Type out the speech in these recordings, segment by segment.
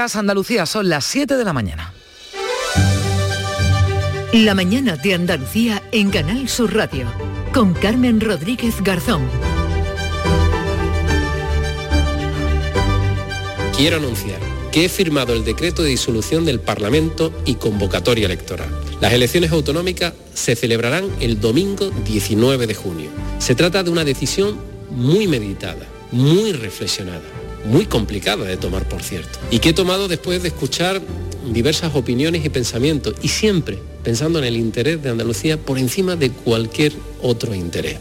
Andalucía son las 7 de la mañana. La mañana de Andalucía en Canal Sur Radio con Carmen Rodríguez Garzón. Quiero anunciar que he firmado el decreto de disolución del Parlamento y convocatoria electoral. Las elecciones autonómicas se celebrarán el domingo 19 de junio. Se trata de una decisión muy meditada, muy reflexionada, muy complicada de tomar, por cierto, y que he tomado después de escuchar diversas opiniones y pensamientos, y siempre pensando en el interés de Andalucía por encima de cualquier otro interés.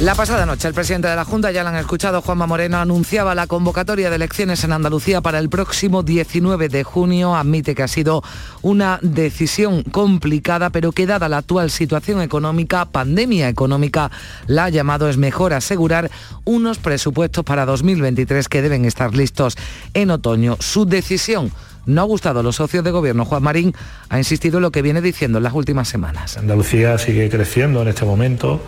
La pasada noche el presidente de la Junta, ya lo han escuchado, Juanma Moreno, anunciaba la convocatoria de elecciones en Andalucía para el próximo 19 de junio. Admite que ha sido una decisión complicada, pero que dada la actual situación económica, pandemia económica, la ha llamado es mejor asegurar unos presupuestos para 2023 que deben estar listos en otoño. Su decisión no ha gustado a los socios de gobierno. Juan Marín ha insistido en lo que viene diciendo en las últimas semanas. Andalucía sigue creciendo en este momento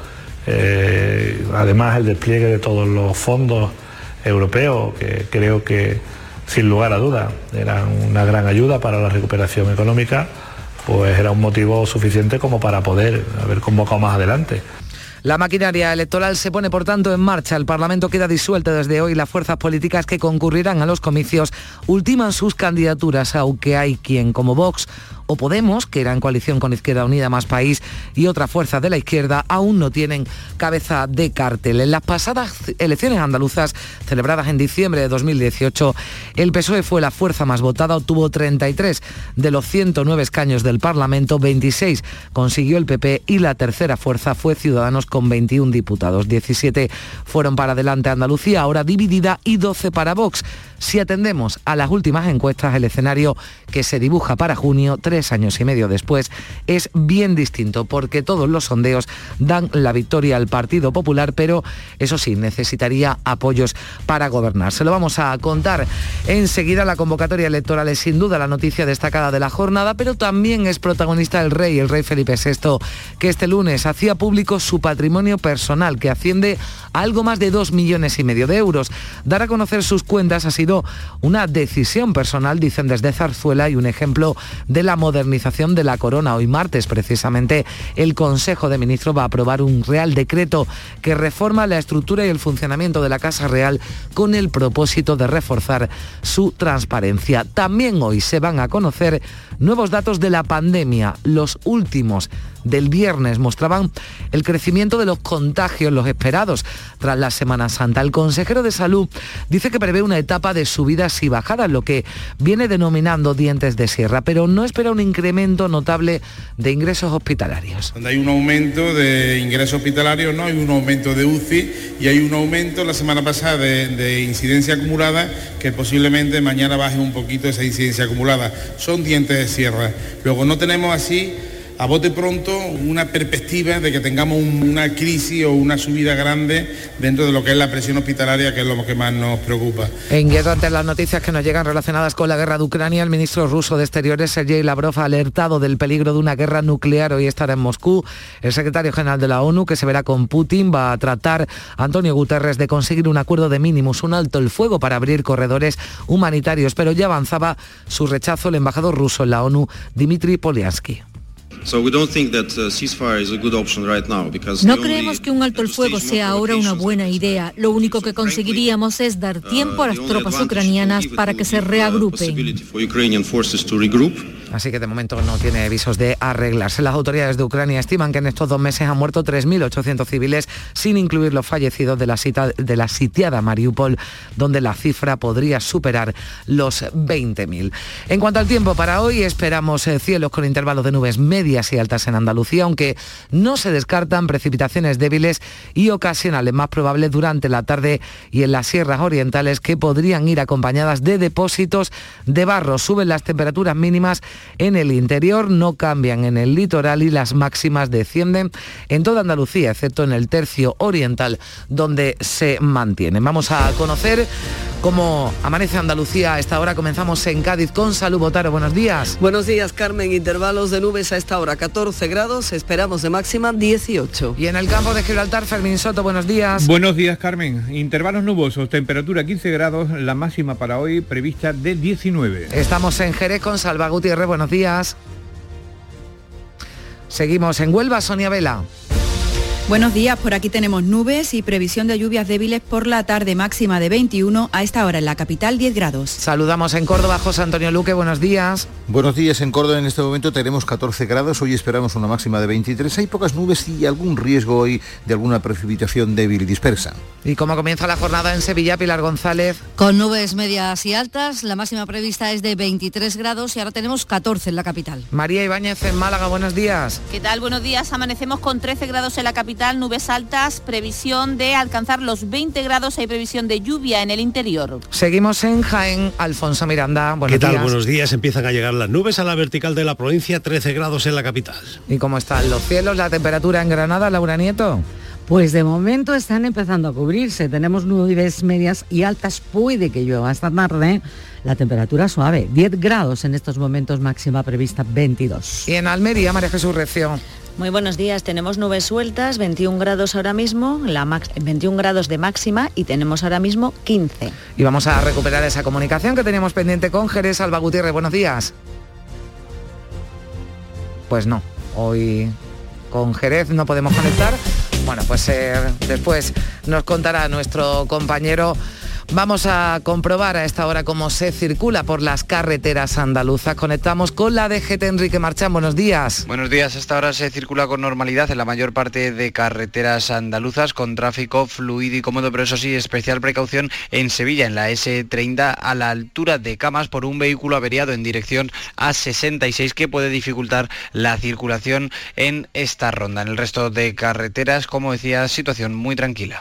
eh, además el despliegue de todos los fondos europeos, que creo que sin lugar a duda eran una gran ayuda para la recuperación económica, pues era un motivo suficiente como para poder haber convocado más adelante. La maquinaria electoral se pone, por tanto, en marcha. El Parlamento queda disuelto desde hoy. Las fuerzas políticas que concurrirán a los comicios ultiman sus candidaturas, aunque hay quien, como Vox o Podemos, que era en coalición con Izquierda Unida Más País y otras fuerzas de la izquierda, aún no tienen cabeza de cartel. En las pasadas elecciones andaluzas, celebradas en diciembre de 2018, el PSOE fue la fuerza más votada, obtuvo 33 de los 109 escaños del Parlamento, 26 consiguió el PP y la tercera fuerza fue Ciudadanos con 21 diputados. 17 fueron para adelante Andalucía, ahora dividida, y 12 para Vox. Si atendemos a las últimas encuestas, el escenario que se dibuja para junio, años y medio después, es bien distinto porque todos los sondeos dan la victoria al Partido Popular, pero eso sí, necesitaría apoyos para gobernar. Se lo vamos a contar enseguida. La convocatoria electoral es sin duda la noticia destacada de la jornada, pero también es protagonista el rey, el rey Felipe VI, que este lunes hacía público su patrimonio personal, que asciende a algo más de dos millones y medio de euros. Dar a conocer sus cuentas ha sido una decisión personal, dicen desde Zarzuela, y un ejemplo de la modernización de la corona. Hoy martes, precisamente, el Consejo de Ministros va a aprobar un Real Decreto que reforma la estructura y el funcionamiento de la Casa Real con el propósito de reforzar su transparencia. También hoy se van a conocer nuevos datos de la pandemia, los últimos del viernes mostraban el crecimiento de los contagios, los esperados tras la Semana Santa. El consejero de Salud dice que prevé una etapa de subidas y bajadas, lo que viene denominando dientes de sierra, pero no espera un incremento notable de ingresos hospitalarios. Donde hay un aumento de ingresos hospitalarios, no hay un aumento de UCI y hay un aumento la semana pasada de, de incidencia acumulada que posiblemente mañana baje un poquito esa incidencia acumulada. Son dientes de sierra. Luego no tenemos así a bote pronto una perspectiva de que tengamos una crisis o una subida grande dentro de lo que es la presión hospitalaria, que es lo que más nos preocupa. En guerra ante las noticias que nos llegan relacionadas con la guerra de Ucrania, el ministro ruso de Exteriores, Sergei Lavrov, ha alertado del peligro de una guerra nuclear. Hoy estará en Moscú. El secretario general de la ONU, que se verá con Putin, va a tratar, Antonio Guterres, de conseguir un acuerdo de mínimos, un alto el fuego para abrir corredores humanitarios, pero ya avanzaba su rechazo el embajador ruso en la ONU, Dmitry Polyansky. No creemos que un alto el fuego sea ahora una buena idea. Lo único que conseguiríamos es dar tiempo a las tropas ucranianas para que se reagrupen. Así que de momento no tiene visos de arreglarse. Las autoridades de Ucrania estiman que en estos dos meses han muerto 3.800 civiles, sin incluir los fallecidos de la, de la sitiada Mariupol, donde la cifra podría superar los 20.000. En cuanto al tiempo para hoy, esperamos eh, cielos con intervalos de nubes medias y altas en Andalucía, aunque no se descartan precipitaciones débiles y ocasionales más probables durante la tarde y en las sierras orientales que podrían ir acompañadas de depósitos de barro. Suben las temperaturas mínimas en el interior, no cambian en el litoral y las máximas descienden en toda Andalucía, excepto en el tercio oriental, donde se mantienen. Vamos a conocer Como amanece Andalucía a esta hora, comenzamos en Cádiz con Salud Botaro. Buenos días. Buenos días, Carmen. Intervalos de nubes a esta hora, 14 grados, esperamos de máxima 18. Y en el campo de Gibraltar, Fermín Soto, buenos días. Buenos días, Carmen. Intervalos nubosos, temperatura 15 grados, la máxima para hoy prevista de 19. Estamos en Jerez con Salva Gutiérrez, buenos días. Seguimos en Huelva, Sonia Vela. Buenos días, por aquí tenemos nubes y previsión de lluvias débiles por la tarde máxima de 21, a esta hora en la capital 10 grados. Saludamos en Córdoba, José Antonio Luque, buenos días. Buenos días, en Córdoba en este momento tenemos 14 grados, hoy esperamos una máxima de 23, hay pocas nubes y algún riesgo hoy de alguna precipitación débil y dispersa. ¿Y cómo comienza la jornada en Sevilla, Pilar González? Con nubes medias y altas, la máxima prevista es de 23 grados y ahora tenemos 14 en la capital. María Ibáñez en Málaga, buenos días. ¿Qué tal? Buenos días, amanecemos con 13 grados en la capital nubes altas, previsión de alcanzar los 20 grados, hay previsión de lluvia en el interior. Seguimos en Jaén, Alfonso Miranda. Buenos ¿Qué tal? Días. Buenos días. Empiezan a llegar las nubes a la vertical de la provincia, 13 grados en la capital. ¿Y cómo están los cielos, la temperatura en Granada, Laura Nieto? Pues de momento están empezando a cubrirse. Tenemos nubes medias y altas. Puede que llueva esta tarde. La temperatura suave, 10 grados en estos momentos, máxima prevista 22. Y en Almería, María Jesús Recio. Muy buenos días, tenemos nubes sueltas, 21 grados ahora mismo, la 21 grados de máxima y tenemos ahora mismo 15. Y vamos a recuperar esa comunicación que teníamos pendiente con Jerez Alba Gutiérrez. Buenos días. Pues no, hoy con Jerez no podemos conectar. Bueno, pues eh, después nos contará nuestro compañero Vamos a comprobar a esta hora cómo se circula por las carreteras andaluzas. Conectamos con la DGT Enrique Marchán. Buenos días. Buenos días. Esta hora se circula con normalidad en la mayor parte de carreteras andaluzas con tráfico fluido y cómodo, pero eso sí, especial precaución en Sevilla, en la S30 a la altura de Camas por un vehículo averiado en dirección A66 que puede dificultar la circulación en esta ronda. En el resto de carreteras, como decía, situación muy tranquila.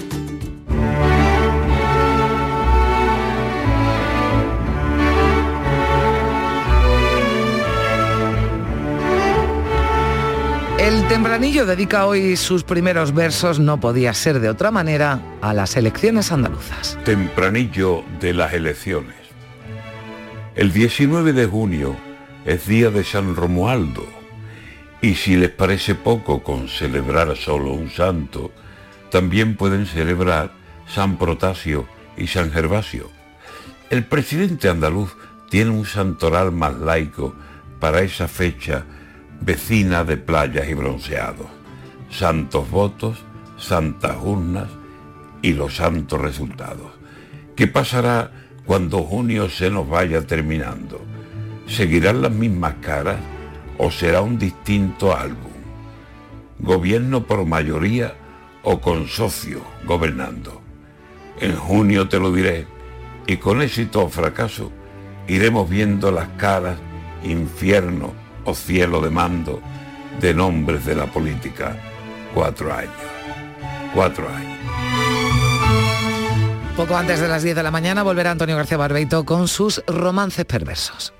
Tempranillo dedica hoy sus primeros versos, no podía ser de otra manera, a las elecciones andaluzas. Tempranillo de las elecciones. El 19 de junio es día de San Romualdo, y si les parece poco con celebrar solo un santo, también pueden celebrar San Protasio y San Gervasio. El presidente andaluz tiene un santoral más laico para esa fecha vecina de playas y bronceados, santos votos, santas urnas y los santos resultados. ¿Qué pasará cuando junio se nos vaya terminando? ¿Seguirán las mismas caras o será un distinto álbum? ¿Gobierno por mayoría o con socio gobernando? En junio te lo diré y con éxito o fracaso iremos viendo las caras infierno o cielo de mando de nombres de la política. Cuatro años. Cuatro años. Poco antes de las 10 de la mañana volverá Antonio García Barbeito con sus romances perversos.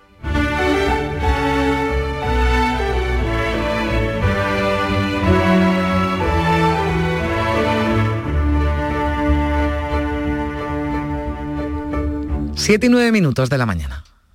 Siete y nueve minutos de la mañana.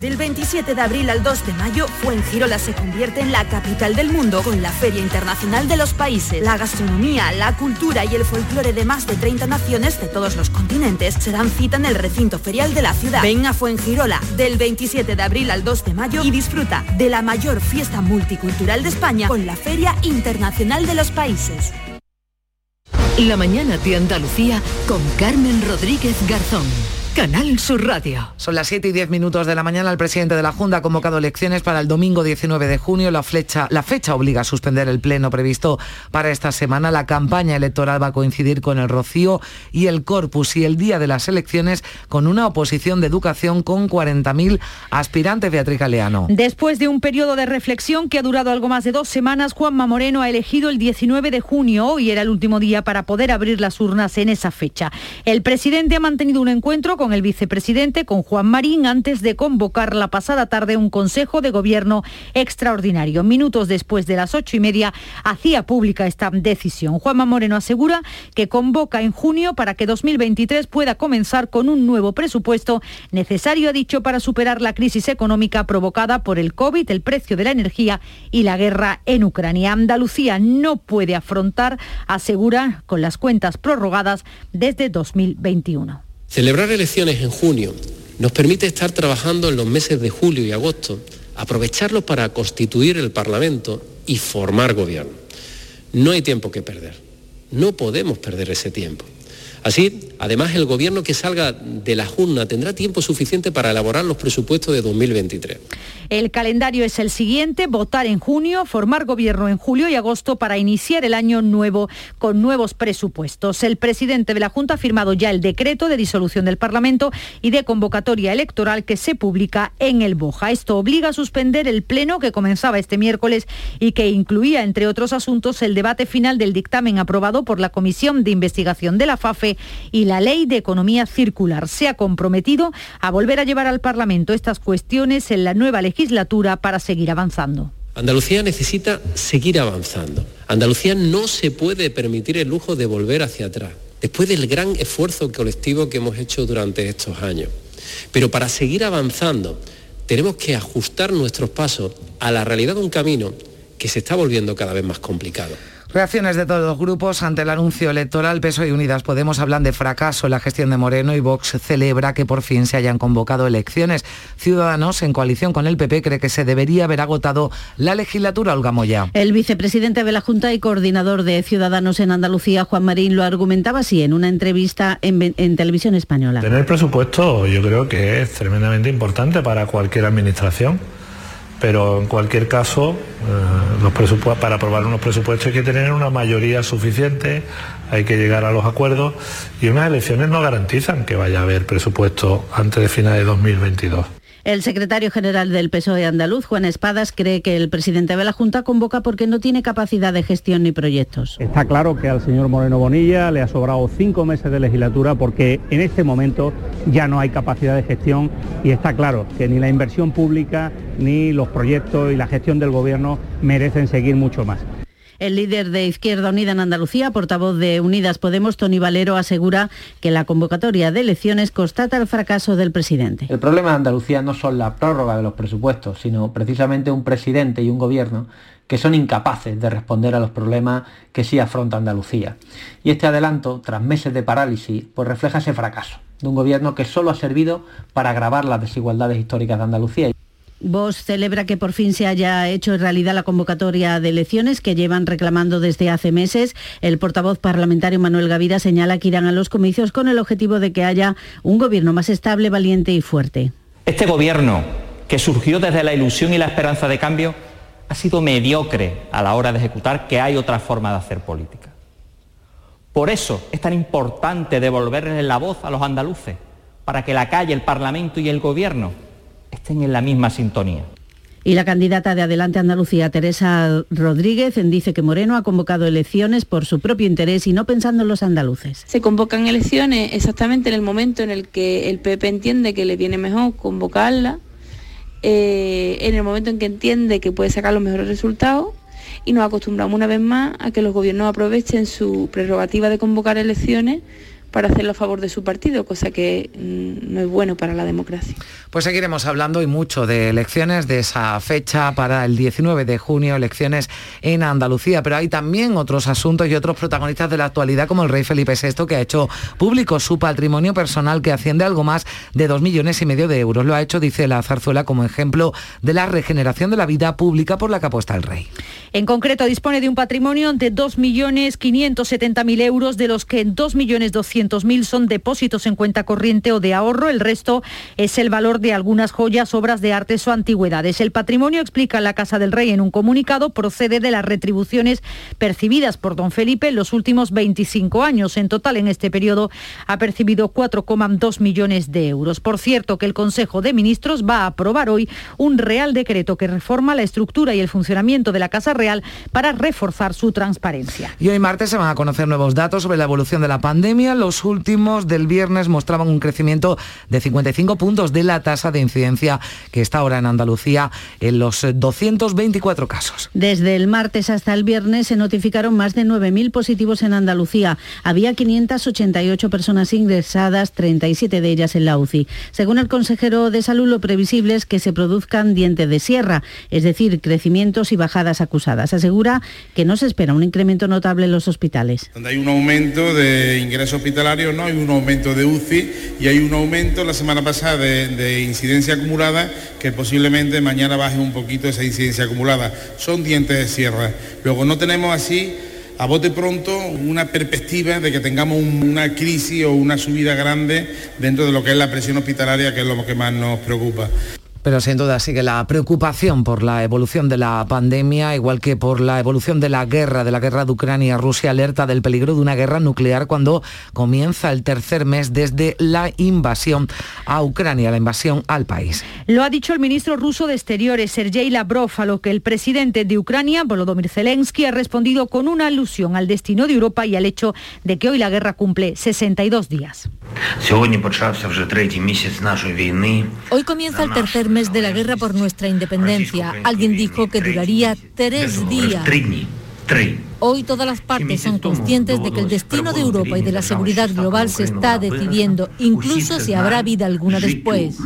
Del 27 de abril al 2 de mayo, Fuengirola se convierte en la capital del mundo con la Feria Internacional de los Países. La gastronomía, la cultura y el folclore de más de 30 naciones de todos los continentes se dan cita en el recinto ferial de la ciudad. Ven a Fuengirola del 27 de abril al 2 de mayo y disfruta de la mayor fiesta multicultural de España con la Feria Internacional de los Países. La mañana de Andalucía con Carmen Rodríguez Garzón. Canal Sur Radio. Son las 7 y 10 minutos de la mañana. El presidente de la Junta ha convocado elecciones para el domingo 19 de junio. La, flecha, la fecha obliga a suspender el pleno previsto para esta semana. La campaña electoral va a coincidir con el Rocío y el Corpus y el día de las elecciones con una oposición de educación con 40.000 aspirantes. Beatriz Galeano. Después de un periodo de reflexión que ha durado algo más de dos semanas, Juanma Moreno ha elegido el 19 de junio. Hoy era el último día para poder abrir las urnas en esa fecha. El presidente ha mantenido un encuentro con el vicepresidente, con Juan Marín, antes de convocar la pasada tarde un Consejo de Gobierno extraordinario. Minutos después de las ocho y media hacía pública esta decisión. Juanma Moreno asegura que convoca en junio para que 2023 pueda comenzar con un nuevo presupuesto necesario, ha dicho, para superar la crisis económica provocada por el COVID, el precio de la energía y la guerra en Ucrania. Andalucía no puede afrontar, asegura, con las cuentas prorrogadas desde 2021. Celebrar elecciones en junio nos permite estar trabajando en los meses de julio y agosto, aprovecharlos para constituir el Parlamento y formar gobierno. No hay tiempo que perder. No podemos perder ese tiempo. Así, además, el gobierno que salga de la Junta tendrá tiempo suficiente para elaborar los presupuestos de 2023. El calendario es el siguiente, votar en junio, formar gobierno en julio y agosto para iniciar el año nuevo con nuevos presupuestos. El presidente de la Junta ha firmado ya el decreto de disolución del Parlamento y de convocatoria electoral que se publica en el Boja. Esto obliga a suspender el pleno que comenzaba este miércoles y que incluía, entre otros asuntos, el debate final del dictamen aprobado por la Comisión de Investigación de la FAFE y la Ley de Economía Circular. Se ha comprometido a volver a llevar al Parlamento estas cuestiones en la nueva legislatura para seguir avanzando. Andalucía necesita seguir avanzando. Andalucía no se puede permitir el lujo de volver hacia atrás, después del gran esfuerzo colectivo que hemos hecho durante estos años. Pero para seguir avanzando, tenemos que ajustar nuestros pasos a la realidad de un camino que se está volviendo cada vez más complicado. Reacciones de todos los grupos ante el anuncio electoral. PSOE y Unidas Podemos hablan de fracaso en la gestión de Moreno y Vox celebra que por fin se hayan convocado elecciones. Ciudadanos, en coalición con el PP, cree que se debería haber agotado la legislatura. Olga Moya. El vicepresidente de la Junta y coordinador de Ciudadanos en Andalucía, Juan Marín, lo argumentaba así en una entrevista en, en televisión española. Tener presupuesto yo creo que es tremendamente importante para cualquier administración pero en cualquier caso, eh, los para aprobar unos presupuestos hay que tener una mayoría suficiente, hay que llegar a los acuerdos y unas elecciones no garantizan que vaya a haber presupuesto antes de final de 2022. El secretario general del PSOE andaluz, Juan Espadas, cree que el presidente de la Junta convoca porque no tiene capacidad de gestión ni proyectos. Está claro que al señor Moreno Bonilla le ha sobrado cinco meses de legislatura porque en este momento ya no hay capacidad de gestión y está claro que ni la inversión pública ni los proyectos y la gestión del gobierno merecen seguir mucho más. El líder de Izquierda Unida en Andalucía, portavoz de Unidas Podemos, Tony Valero, asegura que la convocatoria de elecciones constata el fracaso del presidente. El problema de Andalucía no son la prórroga de los presupuestos, sino precisamente un presidente y un gobierno que son incapaces de responder a los problemas que sí afronta Andalucía. Y este adelanto, tras meses de parálisis, pues refleja ese fracaso de un gobierno que solo ha servido para agravar las desigualdades históricas de Andalucía. Vos celebra que por fin se haya hecho realidad la convocatoria de elecciones que llevan reclamando desde hace meses. El portavoz parlamentario Manuel Gavira señala que irán a los comicios con el objetivo de que haya un gobierno más estable, valiente y fuerte. Este gobierno, que surgió desde la ilusión y la esperanza de cambio, ha sido mediocre a la hora de ejecutar que hay otra forma de hacer política. Por eso es tan importante devolverles la voz a los andaluces, para que la calle, el Parlamento y el Gobierno estén en la misma sintonía. Y la candidata de Adelante Andalucía, Teresa Rodríguez, dice que Moreno ha convocado elecciones por su propio interés y no pensando en los andaluces. Se convocan elecciones exactamente en el momento en el que el PP entiende que le viene mejor convocarla, eh, en el momento en que entiende que puede sacar los mejores resultados y nos acostumbramos una vez más a que los gobiernos aprovechen su prerrogativa de convocar elecciones para hacerlo a favor de su partido, cosa que mm, no es bueno para la democracia. Pues seguiremos hablando y mucho de elecciones, de esa fecha para el 19 de junio, elecciones en Andalucía, pero hay también otros asuntos y otros protagonistas de la actualidad como el rey Felipe VI que ha hecho público su patrimonio personal que asciende a algo más de dos millones y medio de euros. Lo ha hecho, dice la zarzuela, como ejemplo de la regeneración de la vida pública por la que apuesta el rey. En concreto, dispone de un patrimonio de 2.570.000 euros, de los que 2.200.000 son depósitos en cuenta corriente o de ahorro. El resto es el valor de algunas joyas, obras de artes o antigüedades. El patrimonio, explica la Casa del Rey en un comunicado, procede de las retribuciones percibidas por don Felipe en los últimos 25 años. En total, en este periodo ha percibido 4,2 millones de euros. Por cierto, que el Consejo de Ministros va a aprobar hoy un Real Decreto que reforma la estructura y el funcionamiento de la Casa Real para reforzar su transparencia. Y hoy martes se van a conocer nuevos datos sobre la evolución de la pandemia. Los últimos del viernes mostraban un crecimiento de 55 puntos de la tasa de incidencia que está ahora en Andalucía en los 224 casos. Desde el martes hasta el viernes se notificaron más de 9.000 positivos en Andalucía. Había 588 personas ingresadas, 37 de ellas en la UCI. Según el consejero de Salud, lo previsible es que se produzcan dientes de sierra, es decir, crecimientos y bajadas acusadas. Asegura que no se espera un incremento notable en los hospitales. Donde hay un aumento de ingresos hospitalarios, no hay un aumento de UCI y hay un aumento la semana pasada de, de incidencia acumulada que posiblemente mañana baje un poquito esa incidencia acumulada. Son dientes de sierra. Luego no tenemos así a bote pronto una perspectiva de que tengamos una crisis o una subida grande dentro de lo que es la presión hospitalaria, que es lo que más nos preocupa. Pero sin duda sigue la preocupación por la evolución de la pandemia, igual que por la evolución de la guerra, de la guerra de Ucrania. Rusia alerta del peligro de una guerra nuclear cuando comienza el tercer mes desde la invasión a Ucrania, la invasión al país. Lo ha dicho el ministro ruso de Exteriores, Sergei Lavrov, a lo que el presidente de Ucrania, Volodymyr Zelensky, ha respondido con una alusión al destino de Europa y al hecho de que hoy la guerra cumple 62 días. Hoy comienza el tercer mes de la guerra por nuestra independencia. Alguien dijo que duraría tres días. Hoy todas las partes son conscientes de que el destino de Europa y de la seguridad global se está decidiendo, incluso si habrá vida alguna después.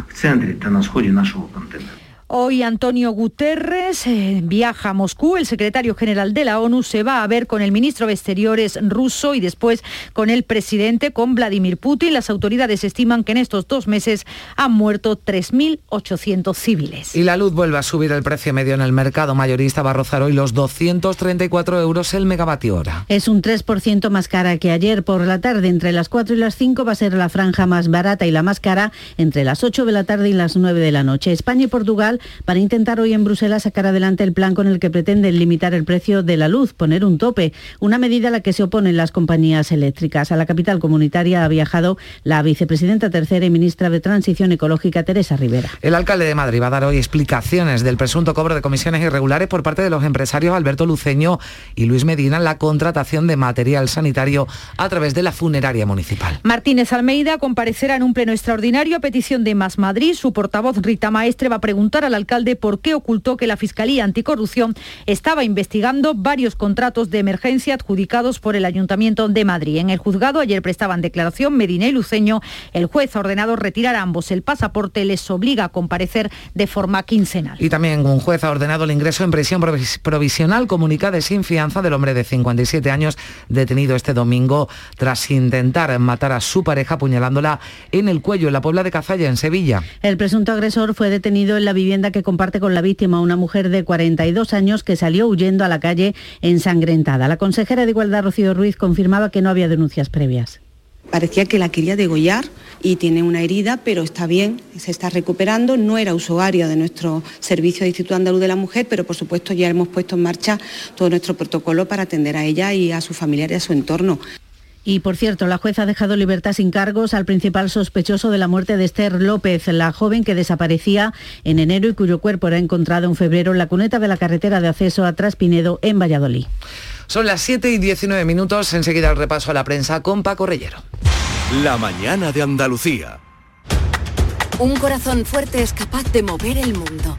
Hoy Antonio Guterres eh, viaja a Moscú. El secretario general de la ONU se va a ver con el ministro de Exteriores ruso y después con el presidente, con Vladimir Putin. Las autoridades estiman que en estos dos meses han muerto 3.800 civiles. Y la luz vuelve a subir el precio medio en el mercado mayorista. Va a rozar hoy los 234 euros el megavatio hora. Es un 3% más cara que ayer por la tarde. Entre las 4 y las 5 va a ser la franja más barata y la más cara entre las 8 de la tarde y las 9 de la noche. España y Portugal para intentar hoy en Bruselas sacar adelante el plan con el que pretenden limitar el precio de la luz, poner un tope, una medida a la que se oponen las compañías eléctricas. A la capital comunitaria ha viajado la vicepresidenta tercera y ministra de Transición Ecológica, Teresa Rivera. El alcalde de Madrid va a dar hoy explicaciones del presunto cobro de comisiones irregulares por parte de los empresarios Alberto Luceño y Luis Medina en la contratación de material sanitario a través de la funeraria municipal. Martínez Almeida comparecerá en un pleno extraordinario a petición de Más Madrid. Su portavoz Rita Maestre va a preguntar al alcalde por qué ocultó que la Fiscalía Anticorrupción estaba investigando varios contratos de emergencia adjudicados por el Ayuntamiento de Madrid. En el juzgado ayer prestaban declaración Medina y Luceño. El juez ha ordenado retirar a ambos el pasaporte, les obliga a comparecer de forma quincenal. Y también un juez ha ordenado el ingreso en prisión provisional comunicada sin fianza del hombre de 57 años detenido este domingo tras intentar matar a su pareja apuñalándola en el cuello en la Puebla de Cazalla, en Sevilla. El presunto agresor fue detenido en la vivienda que comparte con la víctima, una mujer de 42 años que salió huyendo a la calle ensangrentada. La consejera de Igualdad, Rocío Ruiz, confirmaba que no había denuncias previas. Parecía que la quería degollar y tiene una herida, pero está bien, se está recuperando. No era usuaria de nuestro servicio de Instituto Andaluz de la Mujer, pero por supuesto ya hemos puesto en marcha todo nuestro protocolo para atender a ella y a su familiar y a su entorno. Y por cierto, la jueza ha dejado libertad sin cargos al principal sospechoso de la muerte de Esther López, la joven que desaparecía en enero y cuyo cuerpo era encontrado en febrero en la cuneta de la carretera de acceso a Traspinedo en Valladolid. Son las 7 y 19 minutos, enseguida el repaso a la prensa con Paco Reyero. La mañana de Andalucía. Un corazón fuerte es capaz de mover el mundo.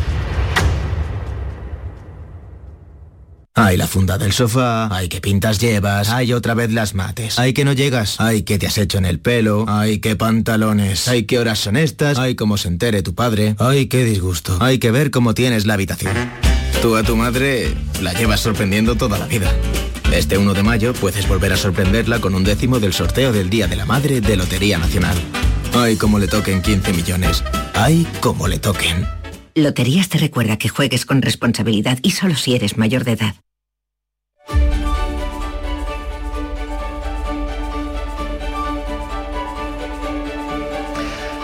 Ay, la funda del sofá. Ay, qué pintas llevas. Ay, otra vez las mates. Ay, que no llegas. Ay, qué te has hecho en el pelo. Ay, qué pantalones. Ay, qué horas son estas. Ay, cómo se entere tu padre. Ay, qué disgusto. Hay que ver cómo tienes la habitación. Tú a tu madre la llevas sorprendiendo toda la vida. Este 1 de mayo puedes volver a sorprenderla con un décimo del sorteo del Día de la Madre de Lotería Nacional. Ay, cómo le toquen 15 millones. Ay, cómo le toquen. Loterías te recuerda que juegues con responsabilidad y solo si eres mayor de edad.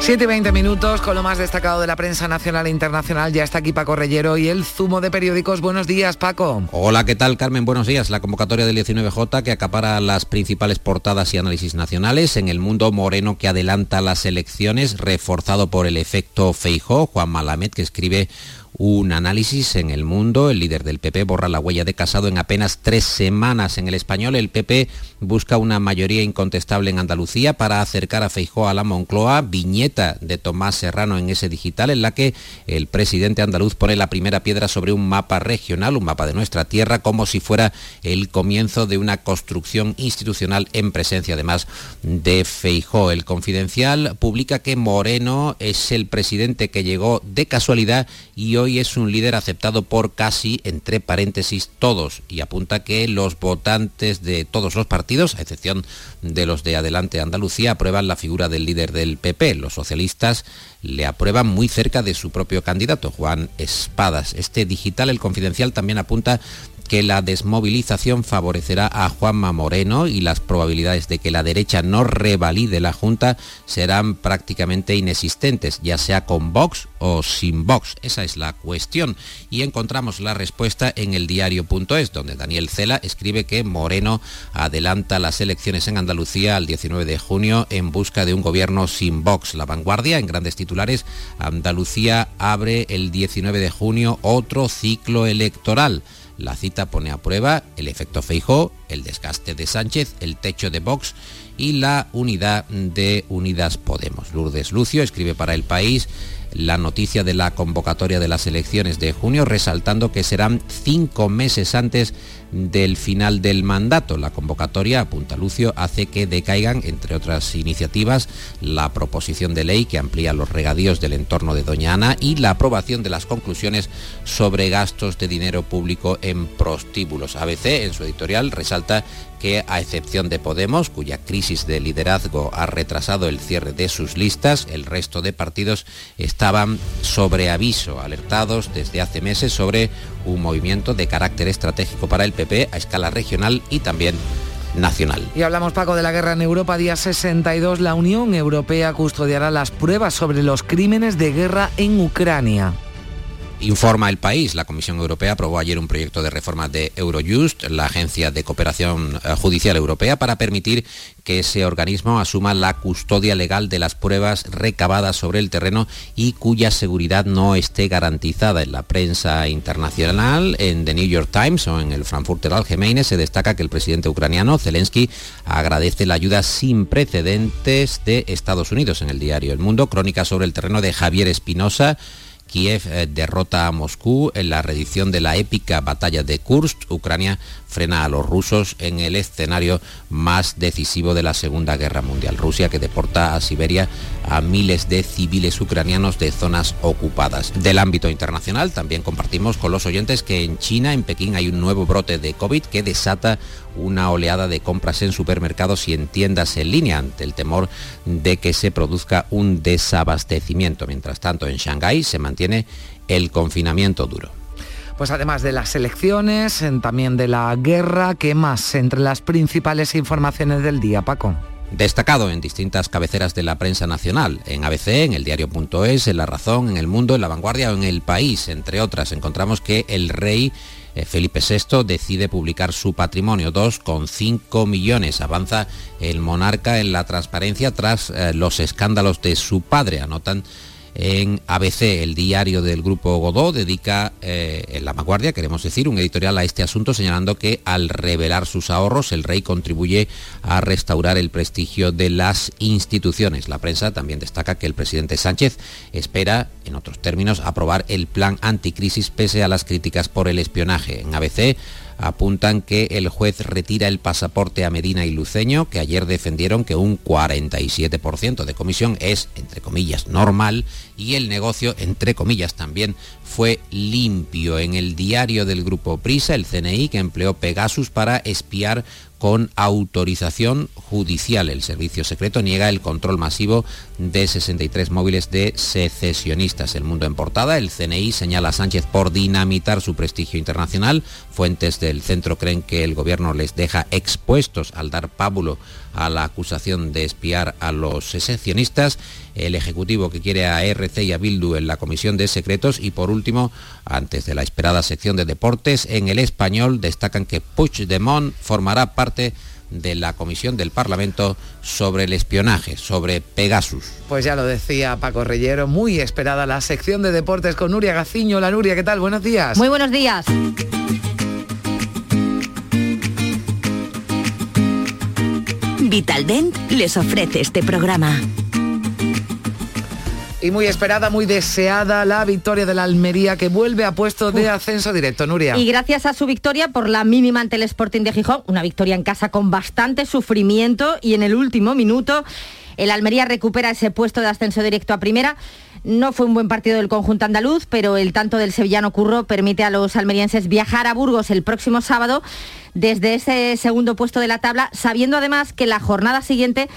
7 y 20 minutos con lo más destacado de la prensa nacional e internacional. Ya está aquí Paco Reyero y el zumo de periódicos. Buenos días, Paco. Hola, ¿qué tal, Carmen? Buenos días. La convocatoria del 19J que acapara las principales portadas y análisis nacionales. En el mundo moreno que adelanta las elecciones, reforzado por el efecto Feijó. Juan Malamed, que escribe un análisis en el mundo. El líder del PP borra la huella de Casado en apenas tres semanas. En el español, el PP busca una mayoría incontestable en Andalucía para acercar a Feijó a la Moncloa. Viñeta de Tomás Serrano en ese digital en la que el presidente andaluz pone la primera piedra sobre un mapa regional, un mapa de nuestra tierra, como si fuera el comienzo de una construcción institucional en presencia además de Feijó. El confidencial publica que Moreno es el presidente que llegó de casualidad y hoy y es un líder aceptado por casi, entre paréntesis, todos, y apunta que los votantes de todos los partidos, a excepción de los de Adelante Andalucía, aprueban la figura del líder del PP. Los socialistas le aprueban muy cerca de su propio candidato, Juan Espadas. Este digital, el confidencial, también apunta que la desmovilización favorecerá a Juanma Moreno y las probabilidades de que la derecha no revalide la Junta serán prácticamente inexistentes, ya sea con Vox o sin Vox. Esa es la cuestión. Y encontramos la respuesta en el diario.es, donde Daniel Cela escribe que Moreno adelanta las elecciones en Andalucía al 19 de junio en busca de un gobierno sin Vox. La vanguardia, en grandes titulares, Andalucía abre el 19 de junio otro ciclo electoral. La cita pone a prueba el efecto Feijó, el desgaste de Sánchez, el techo de Vox y la unidad de Unidas Podemos. Lourdes Lucio escribe para El País la noticia de la convocatoria de las elecciones de junio, resaltando que serán cinco meses antes del final del mandato. La convocatoria, apunta Lucio, hace que decaigan, entre otras iniciativas, la proposición de ley que amplía los regadíos del entorno de Doña Ana y la aprobación de las conclusiones sobre gastos de dinero público en prostíbulos. ABC, en su editorial, resalta que, a excepción de Podemos, cuya crisis de liderazgo ha retrasado el cierre de sus listas, el resto de partidos estaban sobre aviso, alertados desde hace meses sobre un movimiento de carácter estratégico para el PP a escala regional y también nacional. Y hablamos, Paco, de la guerra en Europa, día 62. La Unión Europea custodiará las pruebas sobre los crímenes de guerra en Ucrania. Informa el país. La Comisión Europea aprobó ayer un proyecto de reforma de Eurojust, la Agencia de Cooperación eh, Judicial Europea, para permitir que ese organismo asuma la custodia legal de las pruebas recabadas sobre el terreno y cuya seguridad no esté garantizada. En la prensa internacional, en The New York Times o en el Frankfurter Allgemeine, se destaca que el presidente ucraniano, Zelensky, agradece la ayuda sin precedentes de Estados Unidos. En el diario El Mundo, crónica sobre el terreno de Javier Espinosa, Kiev eh, derrota a Moscú en la reedición de la épica batalla de Kursk. Ucrania frena a los rusos en el escenario más decisivo de la Segunda Guerra Mundial. Rusia que deporta a Siberia a miles de civiles ucranianos de zonas ocupadas. Del ámbito internacional también compartimos con los oyentes que en China, en Pekín, hay un nuevo brote de COVID que desata una oleada de compras en supermercados y en tiendas en línea ante el temor de que se produzca un desabastecimiento. Mientras tanto, en Shanghái se mantiene el confinamiento duro. Pues además de las elecciones, también de la guerra, ¿qué más entre las principales informaciones del día, Paco? Destacado en distintas cabeceras de la prensa nacional, en ABC, en el diario.es, en La Razón, en El Mundo, en La Vanguardia o en El País, entre otras, encontramos que el rey eh, Felipe VI decide publicar su patrimonio, 2,5 millones. Avanza el monarca en la transparencia tras eh, los escándalos de su padre, anotan En ABC, el diario del grupo Godó, dedica eh, en la vanguardia, queremos decir, un editorial a este asunto señalando que al revelar sus ahorros el rey contribuye a restaurar el prestigio de las instituciones. La prensa también destaca que el presidente Sánchez espera, en otros términos, aprobar el plan anticrisis pese a las críticas por el espionaje. En ABC apuntan que el juez retira el pasaporte a Medina y Luceño, que ayer defendieron que un 47% de comisión es, entre comillas, normal y el negocio, entre comillas, también fue limpio. En el diario del grupo Prisa, el CNI, que empleó Pegasus para espiar con autorización judicial. El servicio secreto niega el control masivo de 63 móviles de secesionistas. El mundo en portada, el CNI señala a Sánchez por dinamitar su prestigio internacional. Fuentes del centro creen que el gobierno les deja expuestos al dar pábulo a la acusación de espiar a los secesionistas, el Ejecutivo que quiere a RC y a Bildu en la Comisión de Secretos y por último, antes de la esperada sección de deportes, en el español destacan que Puigdemont formará parte de la Comisión del Parlamento sobre el espionaje, sobre Pegasus. Pues ya lo decía Paco Reyero, muy esperada la sección de deportes con Nuria Gaciño. La Nuria, ¿qué tal? Buenos días. Muy buenos días. Vitaldent les ofrece este programa. Y muy esperada, muy deseada la victoria de la Almería que vuelve a puesto de ascenso directo, Nuria. Y gracias a su victoria por la mínima ante el Sporting de Gijón, una victoria en casa con bastante sufrimiento y en el último minuto el Almería recupera ese puesto de ascenso directo a primera. No fue un buen partido del conjunto andaluz, pero el tanto del sevillano Curro permite a los almerienses viajar a Burgos el próximo sábado desde ese segundo puesto de la tabla, sabiendo además que la jornada siguiente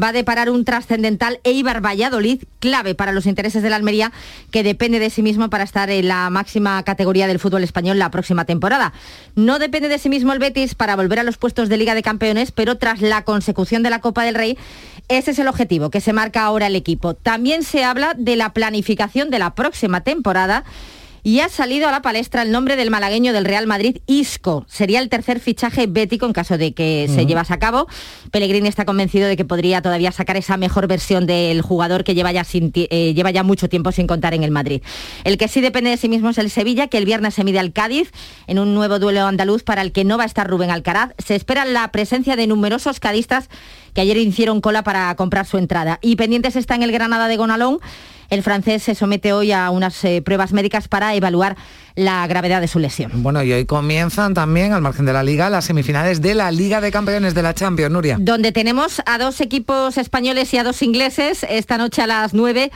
va a deparar un trascendental Eibar Valladolid, clave para los intereses de la Almería, que depende de sí mismo para estar en la máxima categoría del fútbol español la próxima temporada. No depende de sí mismo el Betis para volver a los puestos de Liga de Campeones, pero tras la consecución de la Copa del Rey, ese es el objetivo que se marca ahora el equipo. También se habla de la planificación de la próxima temporada y ha salido a la palestra el nombre del malagueño del Real Madrid, Isco. Sería el tercer fichaje bético en caso de que se llevase a cabo. Pellegrini está convencido de que podría todavía sacar esa mejor versión del jugador que lleva ya, eh, lleva ya mucho tiempo sin contar en el Madrid. El que sí depende de sí mismo es el Sevilla, que el viernes se mide al Cádiz en un nuevo duelo andaluz para el que no va a estar Rubén Alcaraz. Se espera la presencia de numerosos cadistas que ayer hicieron cola para comprar su entrada. Y pendientes está en el Granada de Gonalón el francés se somete hoy a unas eh, pruebas médicas para evaluar la gravedad de su lesión. Bueno, y hoy comienzan también, al margen de la Liga, las semifinales de la Liga de Campeones de la Champions, Nuria. Donde tenemos a dos equipos españoles y a dos ingleses esta noche a las 9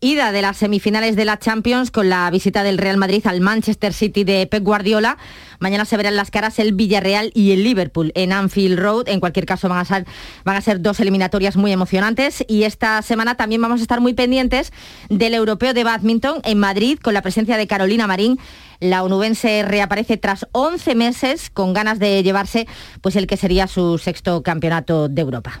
ida de las semifinales de la Champions con la visita del Real Madrid al Manchester City de Pep Guardiola. Mañana se verán las caras el Villarreal y el Liverpool en Anfield Road. En cualquier caso van a ser, van a ser dos eliminatorias muy emocionantes y esta semana también vamos a estar muy pendientes del europeo de badminton en Madrid con la presencia de Carolina Marín. La onubense reaparece tras 11 meses con ganas de llevarse pues el que sería su sexto campeonato de Europa.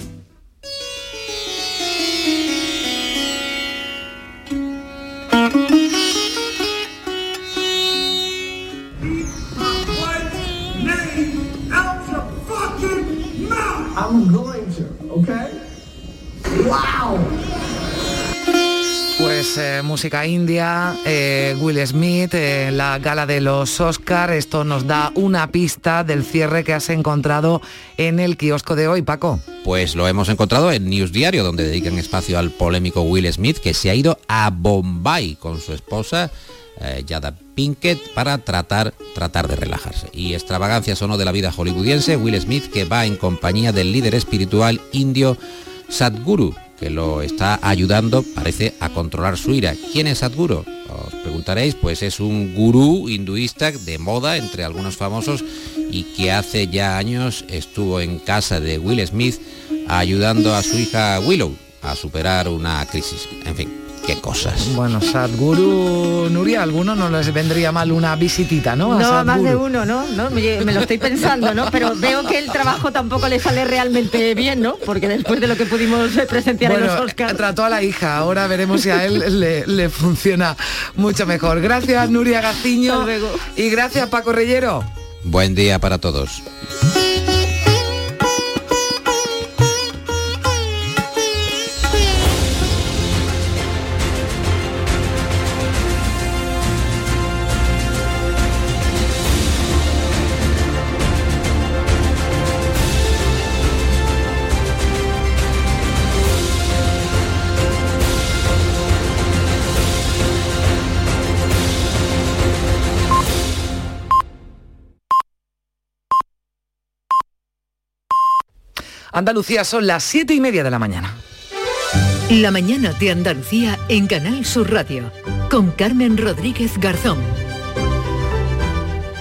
Música india, eh, Will Smith, eh, la gala de los Oscar, esto nos da una pista del cierre que has encontrado en el kiosco de hoy, Paco. Pues lo hemos encontrado en News Diario, donde dedican espacio al polémico Will Smith, que se ha ido a Bombay con su esposa. Yada Pinkett para tratar, tratar de relajarse. Y extravagancias o no de la vida hollywoodiense, Will Smith que va en compañía del líder espiritual indio Sadhguru, que lo está ayudando, parece, a controlar su ira. ¿Quién es Sadhguru? Os preguntaréis, pues es un gurú hinduista de moda entre algunos famosos y que hace ya años estuvo en casa de Will Smith ayudando a su hija Willow a superar una crisis. En fin, qué cosas. Bueno, Sadhguru, Nuria, a algunos no les vendría mal una visitita, ¿no? no, más de uno, ¿no? ¿no? Me, lo estoy pensando, ¿no? Pero veo que el trabajo tampoco le sale realmente bien, ¿no? Porque después de lo que pudimos presenciar en los Oscars. Trató a la hija, ahora veremos si a él le, le funciona mucho mejor. Gracias, Nuria Gaciño. Y gracias, Paco Reyero. Buen día para todos. Andalucía son las siete y media de la mañana. La mañana de Andalucía en Canal Sur Radio con Carmen Rodríguez Garzón.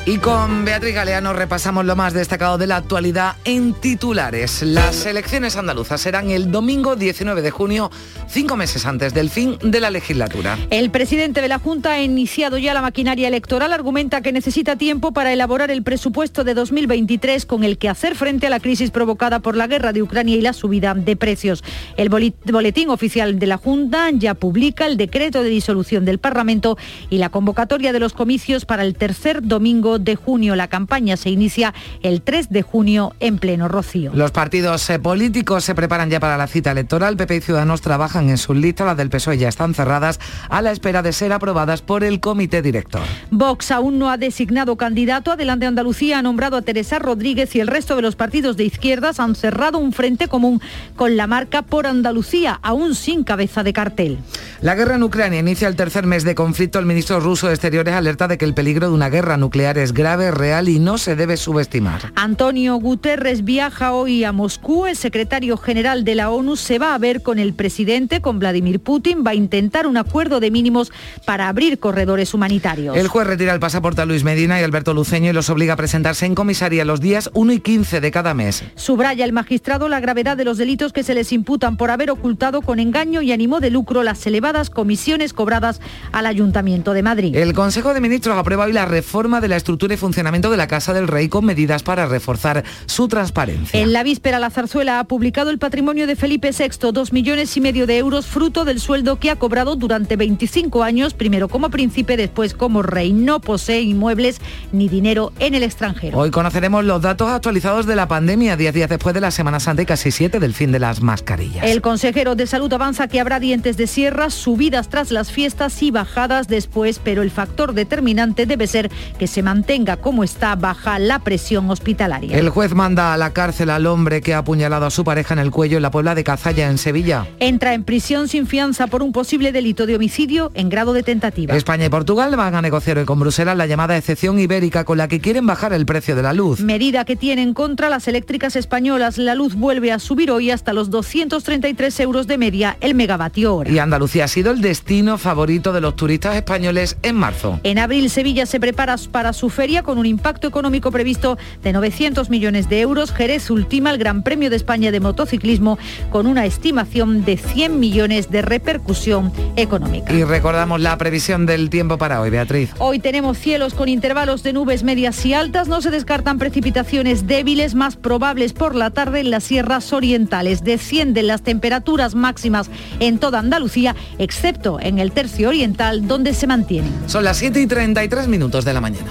Y con Beatriz Galeano repasamos lo más destacado de la actualidad en titulares. Las elecciones andaluzas serán el domingo 19 de junio, cinco meses antes del fin de la legislatura. El presidente de la Junta ha iniciado ya la maquinaria electoral, argumenta que necesita tiempo para elaborar el presupuesto de 2023 con el que hacer frente a la crisis provocada por la guerra de Ucrania y la subida de precios. El boletín oficial de la Junta ya publica el decreto de disolución del Parlamento y la convocatoria de los comicios para el tercer domingo de junio. La campaña se inicia el 3 de junio en pleno rocío. Los partidos eh, políticos se preparan ya para la cita electoral. PP y Ciudadanos trabajan en sus listas. Las del PSOE ya están cerradas a la espera de ser aprobadas por el comité director. Vox aún no ha designado candidato. Adelante Andalucía ha nombrado a Teresa Rodríguez y el resto de los partidos de izquierdas han cerrado un frente común con la marca por Andalucía, aún sin cabeza de cartel. La guerra en Ucrania inicia el tercer mes de conflicto. El ministro ruso de Exteriores alerta de que el peligro de una guerra nuclear es grave, real y no se debe subestimar. Antonio Guterres viaja hoy a Moscú. El secretario general de la ONU se va a ver con el presidente, con Vladimir Putin. Va a intentar un acuerdo de mínimos para abrir corredores humanitarios. El juez retira el pasaporte a Luis Medina y Alberto Luceño y los obliga a presentarse en comisaría los días 1 y 15 de cada mes. Subraya el magistrado la gravedad de los delitos que se les imputan por haber ocultado con engaño y ánimo de lucro las elevadas comisiones cobradas al Ayuntamiento de Madrid. El Consejo de Ministros aprueba hoy la reforma de la estructura y funcionamiento de la Casa del Rey con medidas para reforzar su transparencia. En la víspera, la zarzuela ha publicado el patrimonio de Felipe VI, dos millones y medio de euros, fruto del sueldo que ha cobrado durante 25 años, primero como príncipe, después como rey. No posee inmuebles ni dinero en el extranjero. Hoy conoceremos los datos actualizados de la pandemia, 10 días después de la Semana Santa y casi 7 del fin de las mascarillas. El consejero de Salud avanza que habrá dientes de sierra, subidas tras las fiestas y bajadas después, pero el factor determinante debe ser que se mantenga como está baja la presión hospitalaria. El juez manda a la cárcel al hombre que ha apuñalado a su pareja en el cuello en la Puebla de Cazalla, en Sevilla. Entra en prisión sin fianza por un posible delito de homicidio en grado de tentativa. España y Portugal van a negociar hoy con Bruselas la llamada excepción ibérica con la que quieren bajar el precio de la luz. Medida que tienen contra las eléctricas españolas. La luz vuelve a subir hoy hasta los 233 euros de media el megavatio hora. Y Andalucía ha sido el destino favorito de los turistas españoles en marzo. En abril Sevilla se prepara para su feria con un impacto económico previsto de 900 millones de euros. Jerez ultima el Gran Premio de España de motociclismo con una estimación de 100 millones de repercusión económica. Y recordamos la previsión del tiempo para hoy, Beatriz. Hoy tenemos cielos con intervalos de nubes medias y altas. No se descartan precipitaciones débiles más probables por la tarde en las sierras orientales. Descienden las temperaturas máximas en toda Andalucía, excepto en el tercio oriental, donde se mantienen. Son las 7 y 33 minutos de la mañana.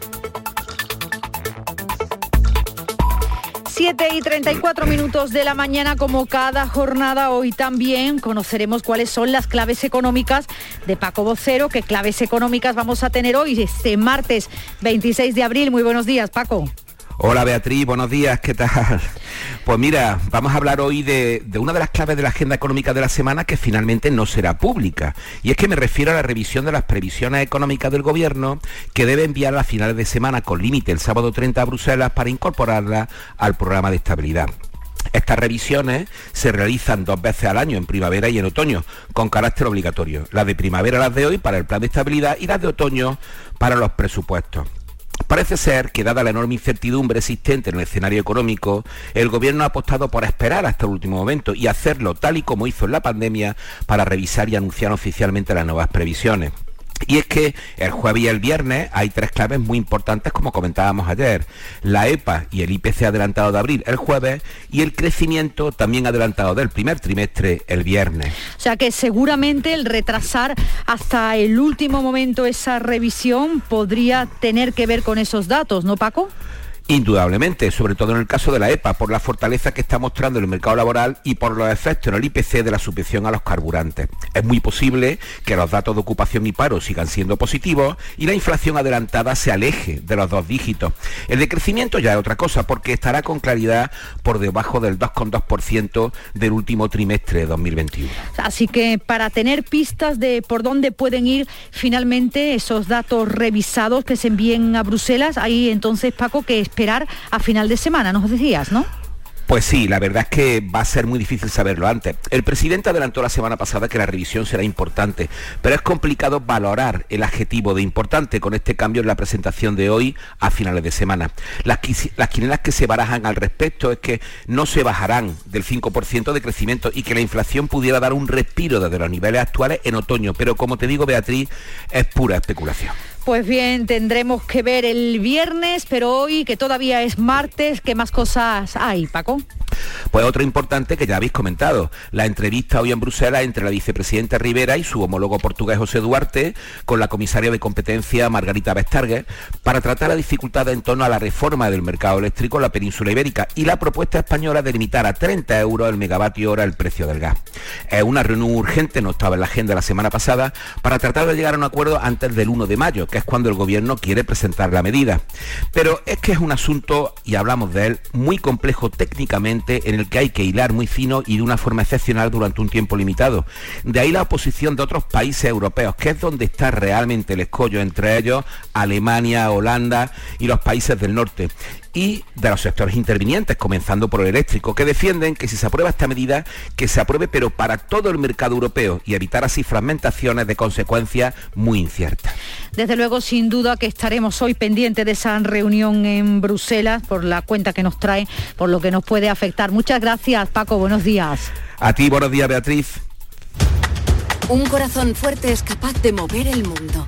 7 y 34 minutos de la mañana, como cada jornada, hoy también conoceremos cuáles son las claves económicas de Paco Vocero, qué claves económicas vamos a tener hoy, este martes 26 de abril. Muy buenos días, Paco. Hola Beatriz, buenos días, ¿qué tal? Pues mira, vamos a hablar hoy de, una de las claves de la agenda económica de la semana que finalmente no será pública. Y es que me refiero a la revisión de las previsiones económicas del Gobierno que debe enviar a finales de semana con límite el sábado 30 a Bruselas para incorporarla al programa de estabilidad. Estas revisiones se realizan dos veces al año, en primavera y en otoño, con carácter obligatorio. Las de primavera las de hoy para el plan de estabilidad y las de otoño para los presupuestos. Parece ser que, dada la enorme incertidumbre existente en el escenario económico, el Gobierno ha apostado por esperar hasta el último momento y hacerlo tal y como hizo en la pandemia para revisar y anunciar oficialmente las nuevas previsiones. Y es que el jueves y el viernes hay tres claves muy importantes como comentábamos ayer. La EPA y el IPC adelantado de abril el jueves y el crecimiento también adelantado del primer trimestre el viernes. O sea que seguramente el retrasar hasta el último momento esa revisión podría tener que ver con esos datos, ¿no Paco? Indudablemente, sobre todo en el caso de la EPA, por la fortaleza que está mostrando el mercado laboral y por los efectos en el IPC de la subvención a los carburantes. Es muy posible que los datos de ocupación y paro sigan siendo positivos y la inflación adelantada se aleje de los dos dígitos. El decrecimiento ya es otra cosa, porque estará con claridad por debajo del 2,2% del último trimestre de 2021. Así que para tener pistas de por dónde pueden ir finalmente esos datos revisados que se envíen a Bruselas, ahí entonces Paco que esperar a final de semana, nos decías, ¿no? Pues sí, la verdad es que va a ser muy difícil saberlo antes. El presidente adelantó la semana pasada que la revisión será importante, pero es complicado valorar el adjetivo de importante con este cambio en la presentación de hoy a finales de semana. Las, las quinelas que se barajan al respecto es que no se bajarán del 5% de crecimiento y que la inflación pudiera dar un respiro desde los niveles actuales en otoño, pero como te digo Beatriz, es pura especulación. Pues bien, tendremos que ver el viernes, pero hoy, que todavía es martes, ¿qué más cosas hay, Paco? Pues otro importante que ya habéis comentado, la entrevista hoy en Bruselas entre la vicepresidenta Rivera y su homólogo portugués José Duarte con la comisaria de competencia Margarita Vestargue para tratar la dificultad en torno a la reforma del mercado eléctrico en la península ibérica y la propuesta española de limitar a 30 euros el megavatio hora el precio del gas. Es una reunión urgente, no estaba en la agenda la semana pasada, para tratar de llegar a un acuerdo antes del 1 de mayo, que es cuando el gobierno quiere presentar la medida. Pero es que es un asunto, y hablamos de él, muy complejo técnicamente en el que hay que hilar muy fino y de una forma excepcional durante un tiempo limitado. De ahí la oposición de otros países europeos, que es donde está realmente el escollo, entre ellos Alemania, Holanda y los países del norte y de los sectores intervinientes, comenzando por el eléctrico, que defienden que si se aprueba esta medida, que se apruebe pero para todo el mercado europeo y evitar así fragmentaciones de consecuencias muy inciertas. Desde luego, sin duda que estaremos hoy pendientes de esa reunión en Bruselas por la cuenta que nos trae, por lo que nos puede afectar. Muchas gracias, Paco. Buenos días. A ti, buenos días, Beatriz. Un corazón fuerte es capaz de mover el mundo.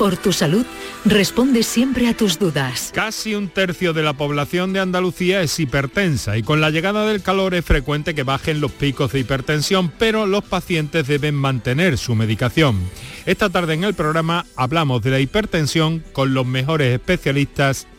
por tu salud, responde siempre a tus dudas. Casi un tercio de la población de Andalucía es hipertensa y con la llegada del calor es frecuente que bajen los picos de hipertensión, pero los pacientes deben mantener su medicación. Esta tarde en el programa hablamos de la hipertensión con los mejores especialistas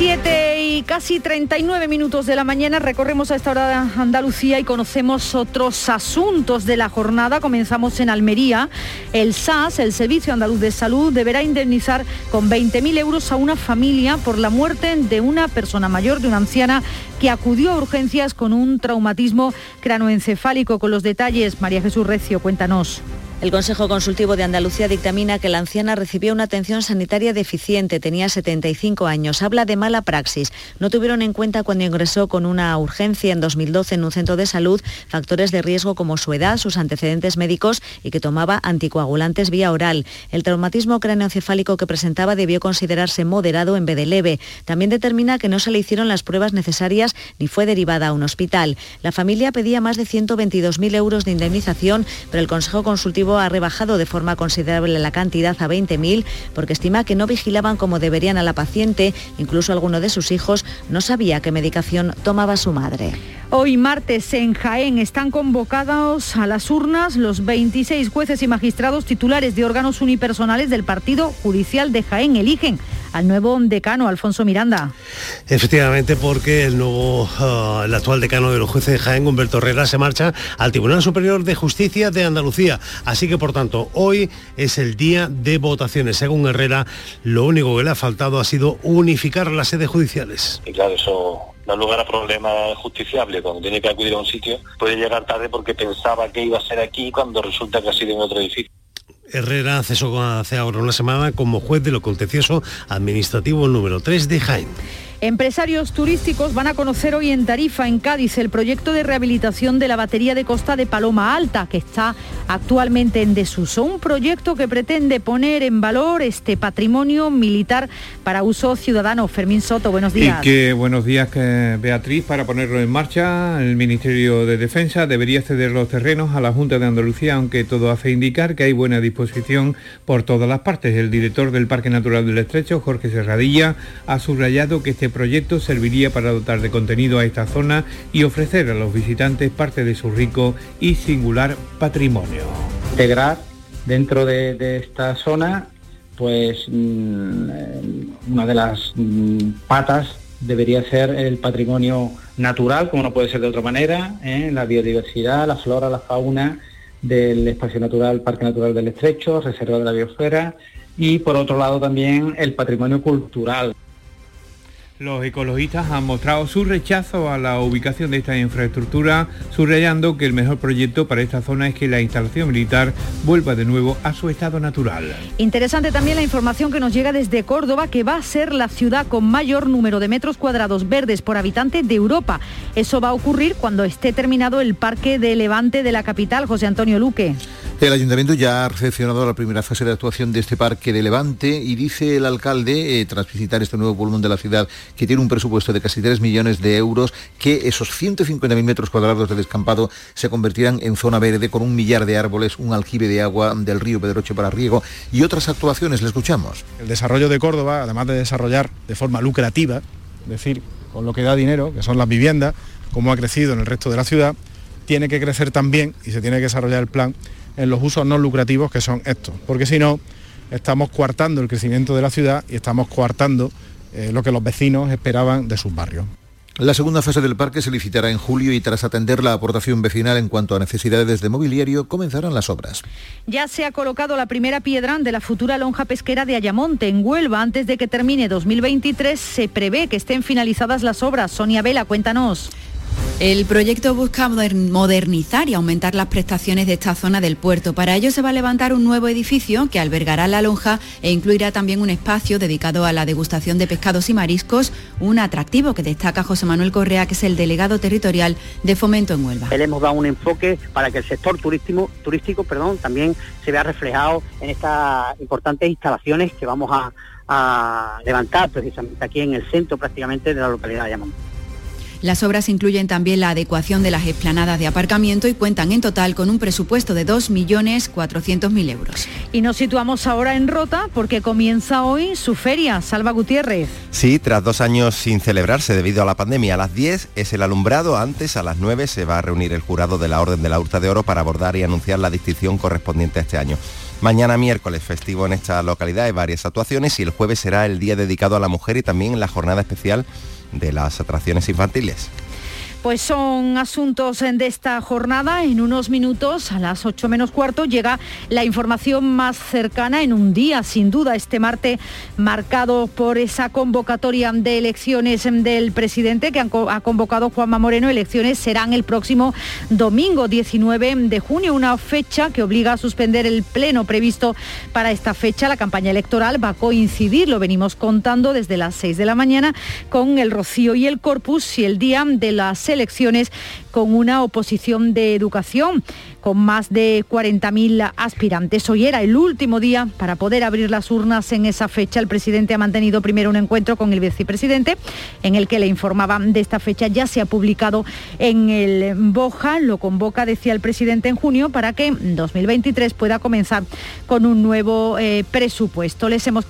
Siete y casi 39 minutos de la mañana recorremos a esta hora Andalucía y conocemos otros asuntos de la jornada. Comenzamos en Almería. El SAS, el Servicio Andaluz de Salud, deberá indemnizar con 20.000 euros a una familia por la muerte de una persona mayor, de una anciana que acudió a urgencias con un traumatismo cranoencefálico. Con los detalles, María Jesús Recio, cuéntanos. El Consejo Consultivo de Andalucía dictamina que la anciana recibió una atención sanitaria deficiente, tenía 75 años, habla de mala praxis. No tuvieron en cuenta cuando ingresó con una urgencia en 2012 en un centro de salud factores de riesgo como su edad, sus antecedentes médicos y que tomaba anticoagulantes vía oral. El traumatismo cráneoencefálico que presentaba debió considerarse moderado en vez de leve. También determina que no se le hicieron las pruebas necesarias ni fue derivada a un hospital. La familia pedía más de 122.000 euros de indemnización, pero el Consejo Consultivo ha rebajado de forma considerable la cantidad a 20.000 porque estima que no vigilaban como deberían a la paciente, incluso alguno de sus hijos no sabía qué medicación tomaba su madre. Hoy martes en Jaén están convocados a las urnas los 26 jueces y magistrados titulares de órganos unipersonales del Partido Judicial de Jaén. Eligen al nuevo decano, Alfonso Miranda. Efectivamente, porque el nuevo, uh, el actual decano de los jueces de Jaén, Humberto Herrera, se marcha al Tribunal Superior de Justicia de Andalucía. Así que, por tanto, hoy es el día de votaciones. Según Herrera, lo único que le ha faltado ha sido unificar las sedes judiciales. Y claro, eso da lugar a problemas justiciables. Cuando tiene que acudir a un sitio, puede llegar tarde porque pensaba que iba a ser aquí cuando resulta que ha sido en otro edificio. Herrera cesó hace ahora una semana como juez de lo contencioso administrativo número 3 de Jaén. Empresarios turísticos van a conocer hoy en Tarifa, en Cádiz, el proyecto de rehabilitación de la batería de costa de Paloma Alta, que está actualmente en desuso. Un proyecto que pretende poner en valor este patrimonio militar para uso ciudadano. Fermín Soto, buenos días. Y que buenos días, Beatriz. Para ponerlo en marcha, el Ministerio de Defensa debería ceder los terrenos a la Junta de Andalucía, aunque todo hace indicar que hay buena disposición por todas las partes. El director del Parque Natural del Estrecho, Jorge Serradilla, ha subrayado que este proyecto serviría para dotar de contenido a esta zona y ofrecer a los visitantes parte de su rico y singular patrimonio. Integrar dentro de, esta zona, pues mm, una de las mm, patas debería ser el patrimonio natural, como no puede ser de otra manera, ¿eh? la biodiversidad, la flora, la fauna del espacio natural, Parque Natural del Estrecho, Reserva de la Biosfera y por otro lado también el patrimonio cultural. Los ecologistas han mostrado su rechazo a la ubicación de esta infraestructura, subrayando que el mejor proyecto para esta zona es que la instalación militar vuelva de nuevo a su estado natural. Interesante también la información que nos llega desde Córdoba, que va a ser la ciudad con mayor número de metros cuadrados verdes por habitante de Europa. Eso va a ocurrir cuando esté terminado el parque de Levante de la capital, José Antonio Luque. El ayuntamiento ya ha recepcionado la primera fase de actuación de este parque de Levante y dice el alcalde, eh, tras visitar este nuevo pulmón de la ciudad, que tiene un presupuesto de casi 3 millones de euros, que esos 150.000 metros cuadrados de descampado se convertirán en zona verde con un millar de árboles, un aljibe de agua del río Pedroche para riego y otras actuaciones. Le escuchamos. El desarrollo de Córdoba, además de desarrollar de forma lucrativa, es decir, con lo que da dinero, que son las viviendas, como ha crecido en el resto de la ciudad, tiene que crecer también y se tiene que desarrollar el plan en los usos no lucrativos que son estos, porque si no, estamos coartando el crecimiento de la ciudad y estamos coartando eh, lo que los vecinos esperaban de sus barrios. La segunda fase del parque se licitará en julio y tras atender la aportación vecinal en cuanto a necesidades de mobiliario, comenzarán las obras. Ya se ha colocado la primera piedra de la futura lonja pesquera de Ayamonte, en Huelva. Antes de que termine 2023, se prevé que estén finalizadas las obras. Sonia Vela, cuéntanos. El proyecto busca modernizar y aumentar las prestaciones de esta zona del puerto. Para ello se va a levantar un nuevo edificio que albergará la lonja e incluirá también un espacio dedicado a la degustación de pescados y mariscos, un atractivo que destaca José Manuel Correa, que es el delegado territorial de Fomento en Huelva. Le hemos dado un enfoque para que el sector turístico, turístico perdón, también se vea reflejado en estas importantes instalaciones que vamos a, levantar precisamente aquí en el centro prácticamente de la localidad de. Las obras incluyen también la adecuación de las explanadas de aparcamiento y cuentan en total con un presupuesto de 2.400.000 euros. Y nos situamos ahora en Rota porque comienza hoy su feria, Salva Gutiérrez. Sí, tras dos años sin celebrarse debido a la pandemia, a las 10 es el alumbrado, antes a las 9 se va a reunir el jurado de la Orden de la Hurta de Oro para abordar y anunciar la distinción correspondiente a este año. Mañana miércoles festivo en esta localidad hay varias actuaciones y el jueves será el día dedicado a la mujer y también la jornada especial de las atracciones infantiles. Pues son asuntos de esta jornada. En unos minutos, a las 8 menos cuarto, llega la información más cercana en un día, sin duda, este martes, marcado por esa convocatoria de elecciones del presidente que ha convocado Juanma Moreno. Elecciones serán el próximo domingo 19 de junio, una fecha que obliga a suspender el pleno previsto para esta fecha. La campaña electoral va a coincidir, lo venimos contando desde las 6 de la mañana, con el rocío y el corpus y el día de las elecciones con una oposición de educación con más de 40.000 aspirantes. Hoy era el último día para poder abrir las urnas en esa fecha. El presidente ha mantenido primero un encuentro con el vicepresidente en el que le informaban de esta fecha. Ya se ha publicado en el Boja, lo convoca, decía el presidente, en junio para que en 2023 pueda comenzar con un nuevo eh, presupuesto. Les hemos,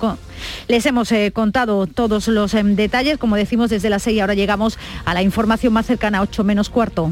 les hemos eh, contado todos los em, detalles, como decimos desde las 6, ahora llegamos a la información más cercana, a 8 menos cuarto.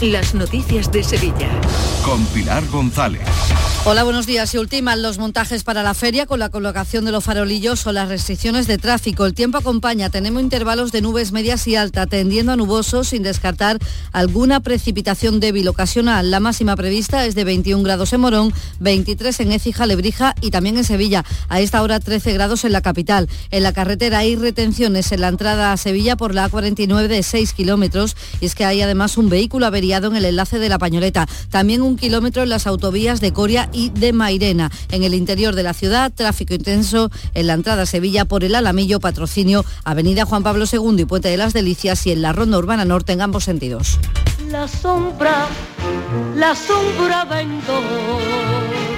Las noticias de Sevilla. Con Pilar González. Hola, buenos días. Y ultiman los montajes para la feria con la colocación de los farolillos o las restricciones de tráfico. El tiempo acompaña. Tenemos intervalos de nubes medias y alta, tendiendo a nubosos sin descartar alguna precipitación débil ocasional. La máxima prevista es de 21 grados en Morón, 23 en Écija, Lebrija y también en Sevilla. A esta hora 13 grados en la capital. En la carretera hay retenciones en la entrada a Sevilla por la A49 de 6 kilómetros y es que hay además un vehículo averiado en el enlace de la Pañoleta. También un kilómetro en las autovías de Coria y de Mairena. En el interior de la ciudad, tráfico intenso en la entrada a Sevilla por el Alamillo, patrocinio Avenida Juan Pablo II y Puente de las Delicias y en la Ronda Urbana Norte en ambos sentidos. La sombra, la sombra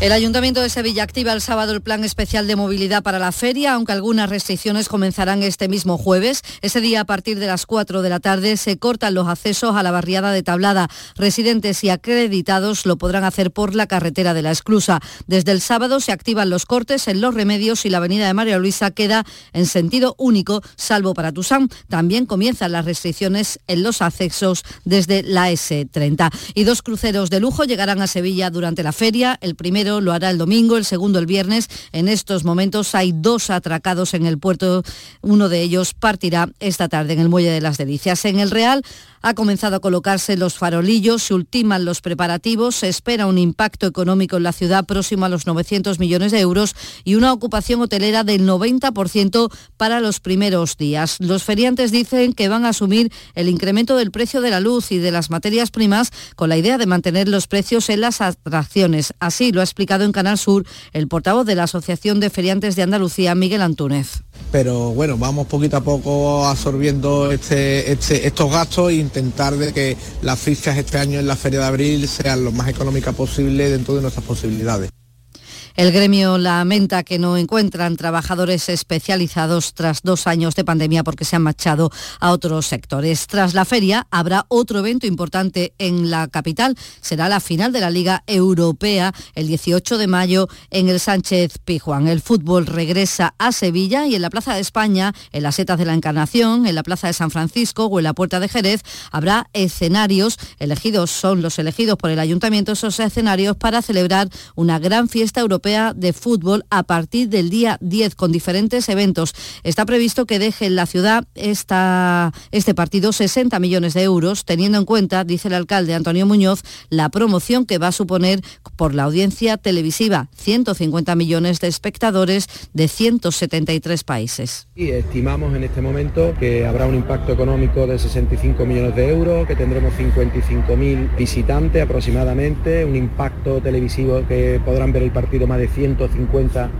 El Ayuntamiento de Sevilla activa el sábado el plan especial de movilidad para la feria, aunque algunas restricciones comenzarán este mismo jueves. Ese día, a partir de las 4 de la tarde, se cortan los accesos a la barriada de Tablada. Residentes y acreditados lo podrán hacer por la carretera de la Esclusa. Desde el sábado se activan los cortes en los remedios y la avenida de María Luisa queda en sentido único, salvo para Tusán. También comienzan las restricciones en los accesos desde la S30. Y dos cruceros de lujo llegarán a Sevilla durante la feria. El primero lo hará el domingo, el segundo el viernes. En estos momentos hay dos atracados en el puerto. Uno de ellos partirá esta tarde en el Muelle de las Delicias. En el Real ha comenzado a colocarse los farolillos, se ultiman los preparativos, se espera un impacto económico en la ciudad próximo a los 900 millones de euros y una ocupación hotelera del 90% para los primeros días. Los feriantes dicen que van a asumir el incremento del precio de la luz y de las materias primas con la idea de mantener los precios en las atracciones. Así lo ha explicado en Canal Sur el portavoz de la Asociación de Feriantes de Andalucía, Miguel Antúnez. Pero bueno, vamos poquito a poco absorbiendo este, este, estos gastos y intentar de que las fichas este año en la Feria de Abril sean lo más económicas posible dentro de nuestras posibilidades. El gremio lamenta que no encuentran trabajadores especializados tras dos años de pandemia porque se han marchado a otros sectores. Tras la feria habrá otro evento importante en la capital. Será la final de la Liga Europea el 18 de mayo en el Sánchez Pijuán. El fútbol regresa a Sevilla y en la Plaza de España, en las Setas de la Encarnación, en la Plaza de San Francisco o en la Puerta de Jerez habrá escenarios elegidos, son los elegidos por el ayuntamiento, esos escenarios para celebrar una gran fiesta europea De Fútbol a partir del día 10 con diferentes eventos. Está previsto que deje en la ciudad esta, este partido 60 millones de euros, teniendo en cuenta, dice el alcalde Antonio Muñoz, la promoción que va a suponer por la audiencia televisiva, 150 millones de espectadores de 173 países. Y estimamos en este momento que habrá un impacto económico de 65 millones de euros, que tendremos 55.000 visitantes aproximadamente, un impacto televisivo que podrán ver el partido más de 150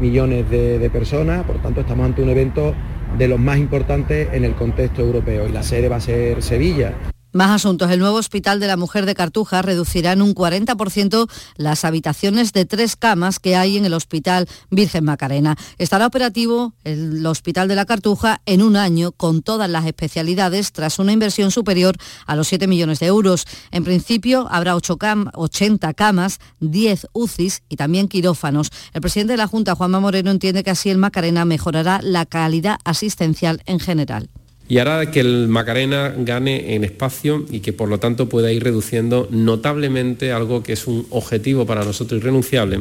millones de, de personas, por tanto estamos ante un evento de los más importantes en el contexto europeo y la sede va a ser Sevilla. Más asuntos. El nuevo Hospital de la Mujer de Cartuja reducirá en un 40% las habitaciones de tres camas que hay en el Hospital Virgen Macarena. Estará operativo el Hospital de la Cartuja en un año con todas las especialidades tras una inversión superior a los 7 millones de euros. En principio habrá 80 camas, 10 UCIs y también quirófanos. El presidente de la Junta, Juanma Moreno, entiende que así el Macarena mejorará la calidad asistencial en general y hará que el Macarena gane en espacio y que por lo tanto pueda ir reduciendo notablemente algo que es un objetivo para nosotros irrenunciable,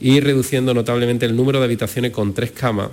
ir reduciendo notablemente el número de habitaciones con tres camas,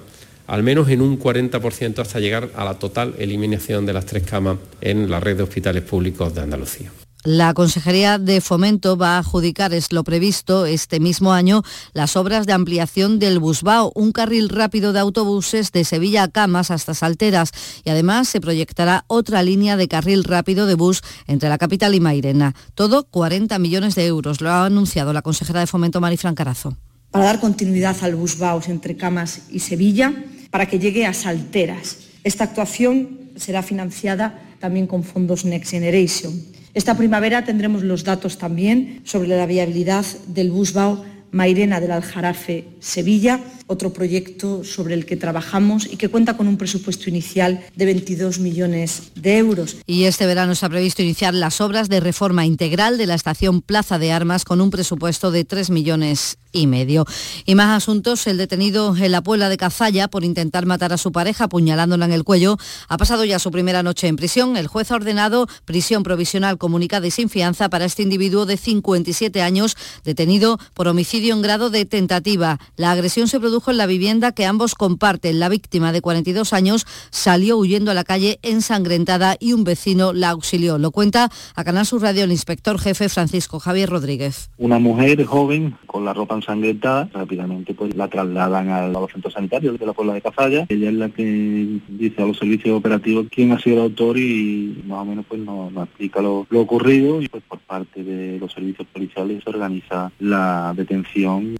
al menos en un 40% hasta llegar a la total eliminación de las tres camas en la red de hospitales públicos de Andalucía. La Consejería de Fomento va a adjudicar, es lo previsto, este mismo año las obras de ampliación del Busbao, un carril rápido de autobuses de Sevilla a Camas hasta Salteras y además se proyectará otra línea de carril rápido de bus entre la capital y Mairena. Todo 40 millones de euros, lo ha anunciado la consejera de Fomento Marifran Carazo. Para dar continuidad al Busbao entre Camas y Sevilla, para que llegue a Salteras. Esta actuación será financiada también con fondos Next Generation. Esta primavera tendremos los datos también sobre la viabilidad del Busbao Mairena del Aljarafe Sevilla, otro proyecto sobre el que trabajamos y que cuenta con un presupuesto inicial de 22 millones de euros. Y este verano se ha previsto iniciar las obras de reforma integral de la estación Plaza de Armas con un presupuesto de 3 millones y medio. Y más asuntos, el detenido en la Puebla de Cazalla por intentar matar a su pareja apuñalándola en el cuello ha pasado ya su primera noche en prisión. El juez ha ordenado prisión provisional comunicada y sin fianza para este individuo de 57 años detenido por homicidio en grado de tentativa. La agresión se produjo en la vivienda que ambos comparten. La víctima de 42 años salió huyendo a la calle ensangrentada y un vecino la auxilió. Lo cuenta a Canal Sur Radio el inspector jefe Francisco Javier Rodríguez. Una mujer joven con la ropa ensangrentada, rápidamente pues la trasladan al, los centros sanitarios de la Puebla de Cazalla. Ella es la que dice a los servicios operativos quién ha sido el autor y más o menos pues nos, nos explica lo, lo ocurrido y pues por parte de los servicios policiales se organiza la detención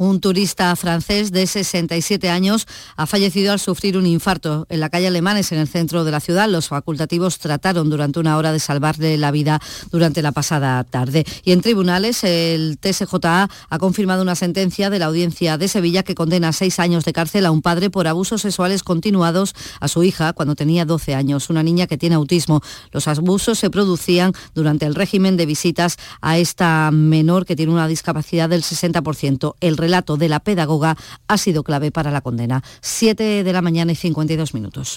un turista francés de 67 años ha fallecido al sufrir un infarto en la calle Alemanes, en el centro de la ciudad. Los facultativos trataron durante una hora de salvarle la vida durante la pasada tarde. Y en tribunales, el TSJA ha confirmado una sentencia de la audiencia de Sevilla que condena seis años de cárcel a un padre por abusos sexuales continuados a su hija cuando tenía 12 años, una niña que tiene autismo. Los abusos se producían durante el régimen de visitas a esta menor que tiene una discapacidad del 60%. El relato de la pedagoga ha sido clave para la condena. 7 de la mañana y 52 minutos.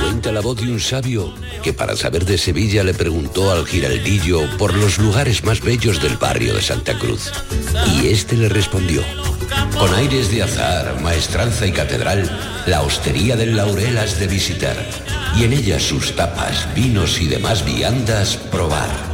Cuenta la voz de un sabio que para saber de Sevilla le preguntó al giraldillo por los lugares más bellos del barrio de Santa Cruz. Y este le respondió, con aires de azar, maestranza y catedral, la hostería del Laurel has de visitar, y en ella sus tapas, vinos y demás viandas probar.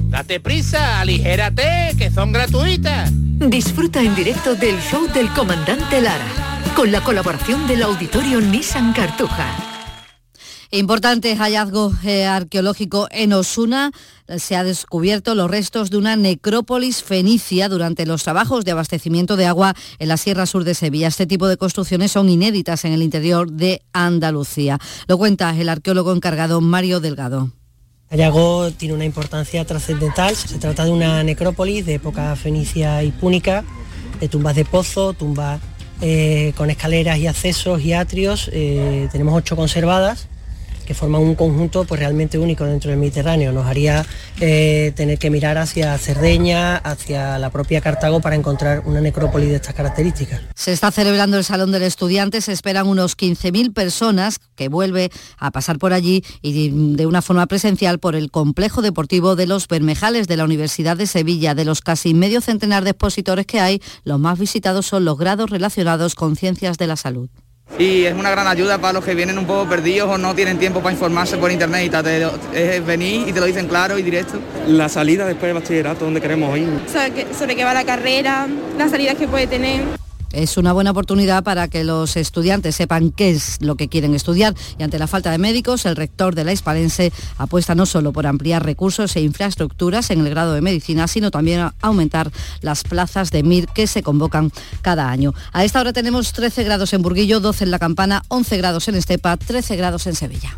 Date prisa, aligérate, que son gratuitas. Disfruta en directo del show del comandante Lara, con la colaboración del auditorio Nissan Cartuja. Importante hallazgo eh, arqueológico en Osuna. Se ha descubierto los restos de una necrópolis fenicia durante los trabajos de abastecimiento de agua en la Sierra Sur de Sevilla. Este tipo de construcciones son inéditas en el interior de Andalucía. Lo cuenta el arqueólogo encargado Mario Delgado. Hallazgo tiene una importancia trascendental. Se trata de una necrópolis de época fenicia y púnica, de tumbas de pozo, tumbas eh, con escaleras y accesos y atrios. Eh, tenemos ocho conservadas que forman un conjunto pues, realmente único dentro del Mediterráneo. Nos haría eh, tener que mirar hacia Cerdeña, hacia la propia Cartago para encontrar una necrópolis de estas características. Se está celebrando el Salón del Estudiante, se esperan unos 15.000 personas que vuelve a pasar por allí y de una forma presencial por el complejo deportivo de los Bermejales de la Universidad de Sevilla. De los casi medio centenar de expositores que hay, los más visitados son los grados relacionados con ciencias de la salud y es una gran ayuda para los que vienen un poco perdidos o no tienen tiempo para informarse por internet y tal. Es venir y te lo dicen claro y directo. La salida después del bachillerato, donde queremos ir. sobre qué va la carrera, las salidas que puede tener. Es una buena oportunidad para que los estudiantes sepan qué es lo que quieren estudiar y ante la falta de médicos, el rector de la Hispalense apuesta no solo por ampliar recursos e infraestructuras en el grado de medicina, sino también aumentar las plazas de MIR que se convocan cada año. A esta hora tenemos 13 grados en Burguillo, 12 en La Campana, 11 grados en Estepa, 13 grados en Sevilla.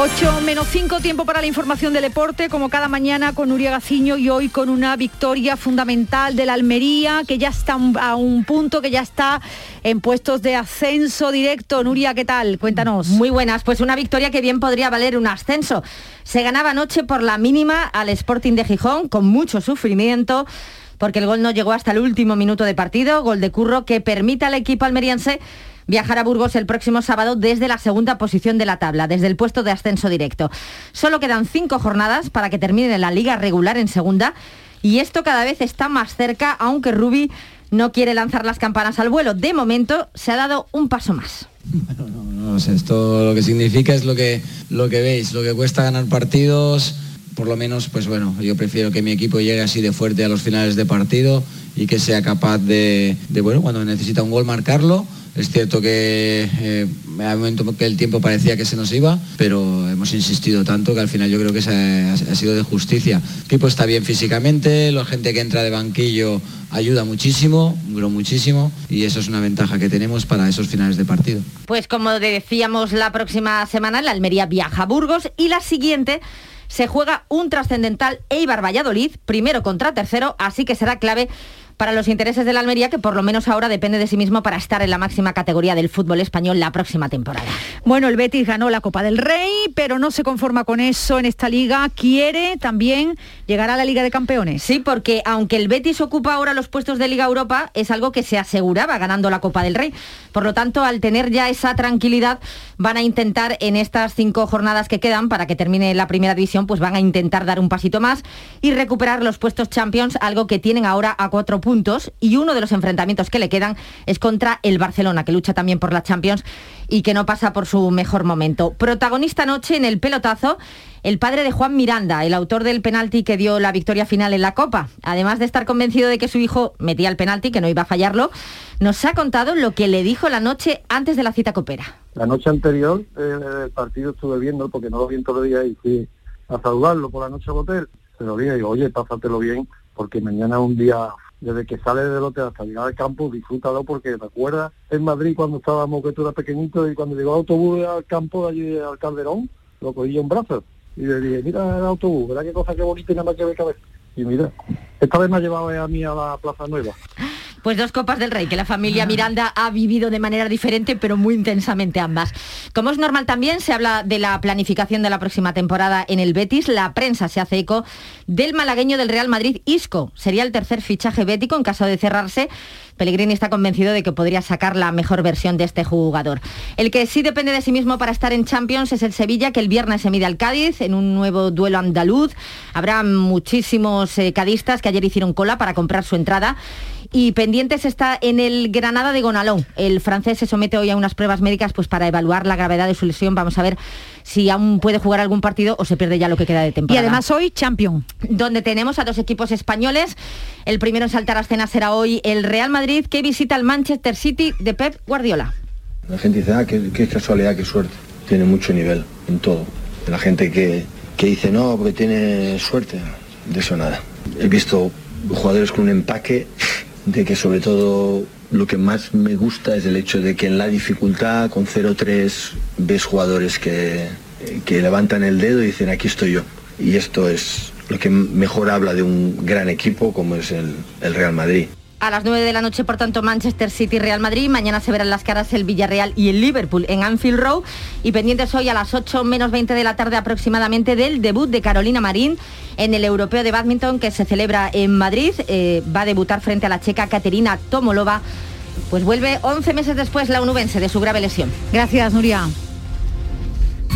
8 menos 5 tiempo para la información del deporte, como cada mañana con Nuria Gaciño y hoy con una victoria fundamental de la Almería, que ya está a un punto, que ya está en puestos de ascenso directo. Nuria, ¿qué tal? Cuéntanos. Muy buenas, pues una victoria que bien podría valer un ascenso. Se ganaba anoche por la mínima al Sporting de Gijón, con mucho sufrimiento porque el gol no llegó hasta el último minuto de partido, gol de Curro que permite al equipo almeriense viajar a Burgos el próximo sábado desde la segunda posición de la tabla, desde el puesto de ascenso directo. Solo quedan cinco jornadas para que termine la liga regular en segunda y esto cada vez está más cerca, aunque Rubi no quiere lanzar las campanas al vuelo. De momento se ha dado un paso más. no, esto lo que significa es lo que, lo que veis, lo que cuesta ganar partidos por lo menos, pues bueno, yo prefiero que mi equipo llegue así de fuerte a los finales de partido y que sea capaz de bueno, cuando necesita un gol marcarlo es cierto que eh, que el tiempo parecía que se nos iba, pero hemos insistido tanto que al final yo creo que ha, ha, sido de justicia. El equipo está bien físicamente, la gente que entra de banquillo ayuda muchísimo, muchísimo, y eso es una ventaja que tenemos para esos finales de partido. Pues como decíamos, la próxima semana la Almería viaja a Burgos y la siguiente se juega un trascendental Eibar Valladolid, primero contra tercero, así que será clave para los intereses de la Almería, que por lo menos ahora depende de sí mismo para estar en la máxima categoría del fútbol español la próxima temporada. Bueno, el Betis ganó la Copa del Rey, pero no se conforma con eso en esta liga. Quiere también llegar a la Liga de Campeones. Sí, porque aunque el Betis ocupa ahora los puestos de Liga Europa, es algo que se aseguraba ganando la Copa del Rey. Por lo tanto, al tener ya esa tranquilidad, van a intentar en estas cinco jornadas que quedan para que termine la primera división, pues van a intentar dar un pasito más y recuperar los puestos Champions, algo que tienen ahora a cuatro puntos y uno de los enfrentamientos que le quedan es contra el Barcelona, que lucha también por la Champions y que no pasa por su mejor momento. Protagonista anoche en el pelotazo, el padre de Juan Miranda, el autor del penalti que dio la victoria final en la Copa. Además de estar convencido de que su hijo metía el penalti, que no iba a fallarlo, nos ha contado lo que le dijo la noche antes de la cita copera. La noche anterior eh, el partido estuve viendo, porque no lo vi en todo el día y fui a saludarlo por la noche al hotel. Se lo dije y digo, oye, pásatelo bien, porque mañana es un día desde que sale del hotel hasta llegar al campo, disfrútalo porque me acuerdas en Madrid cuando estábamos, que tú eras pequeñito, y cuando llegó el autobús al campo de allí al Calderón, lo cogí un brazo y le dije, mira el autobús, ¿verdad qué cosa qué bonita y nada más que ver cabeza? Y mira, esta vez me ha llevado a mí a la Plaza Nueva. Pues dos Copas del Rey, que la familia Miranda ha vivido de manera diferente, pero muy intensamente ambas. Como es normal también, se habla de la planificación de la próxima temporada en el Betis. La prensa se hace eco del malagueño del Real Madrid, Isco. Sería el tercer fichaje bético en caso de cerrarse. Pellegrini está convencido de que podría sacar la mejor versión de este jugador. El que sí depende de sí mismo para estar en Champions es el Sevilla, que el viernes se mide al Cádiz en un nuevo duelo andaluz. Habrá muchísimos eh, cadistas que ayer hicieron cola para comprar su entrada y pendientes está en el Granada de Gonalón. El francés se somete hoy a unas pruebas médicas pues, para evaluar la gravedad de su lesión. Vamos a ver si aún puede jugar algún partido o se pierde ya lo que queda de temporada. Y además hoy champion. Donde tenemos a dos equipos españoles. El primero en saltar a escena será hoy el Real Madrid que visita el Manchester City de Pep Guardiola. La gente dice, ah, qué, qué casualidad, qué suerte. Tiene mucho nivel en todo. La gente que, que dice, no, porque tiene suerte, de eso nada. He visto jugadores con un empaque de que sobre todo lo que más me gusta es el hecho de que en la dificultad con 0-3 ves jugadores que, que levantan el dedo y dicen aquí estoy yo. Y esto es lo que mejor habla de un gran equipo como es el, el Real Madrid. A las 9 de la noche, por tanto, Manchester City Real Madrid. Mañana se verán las caras el Villarreal y el Liverpool en Anfield Road. Y pendientes hoy a las 8 menos 20 de la tarde aproximadamente del debut de Carolina Marín en el Europeo de Badminton que se celebra en Madrid. Eh, va a debutar frente a la checa Katerina Tomolova. Pues vuelve 11 meses después la unubense de su grave lesión. Gracias, Nuria.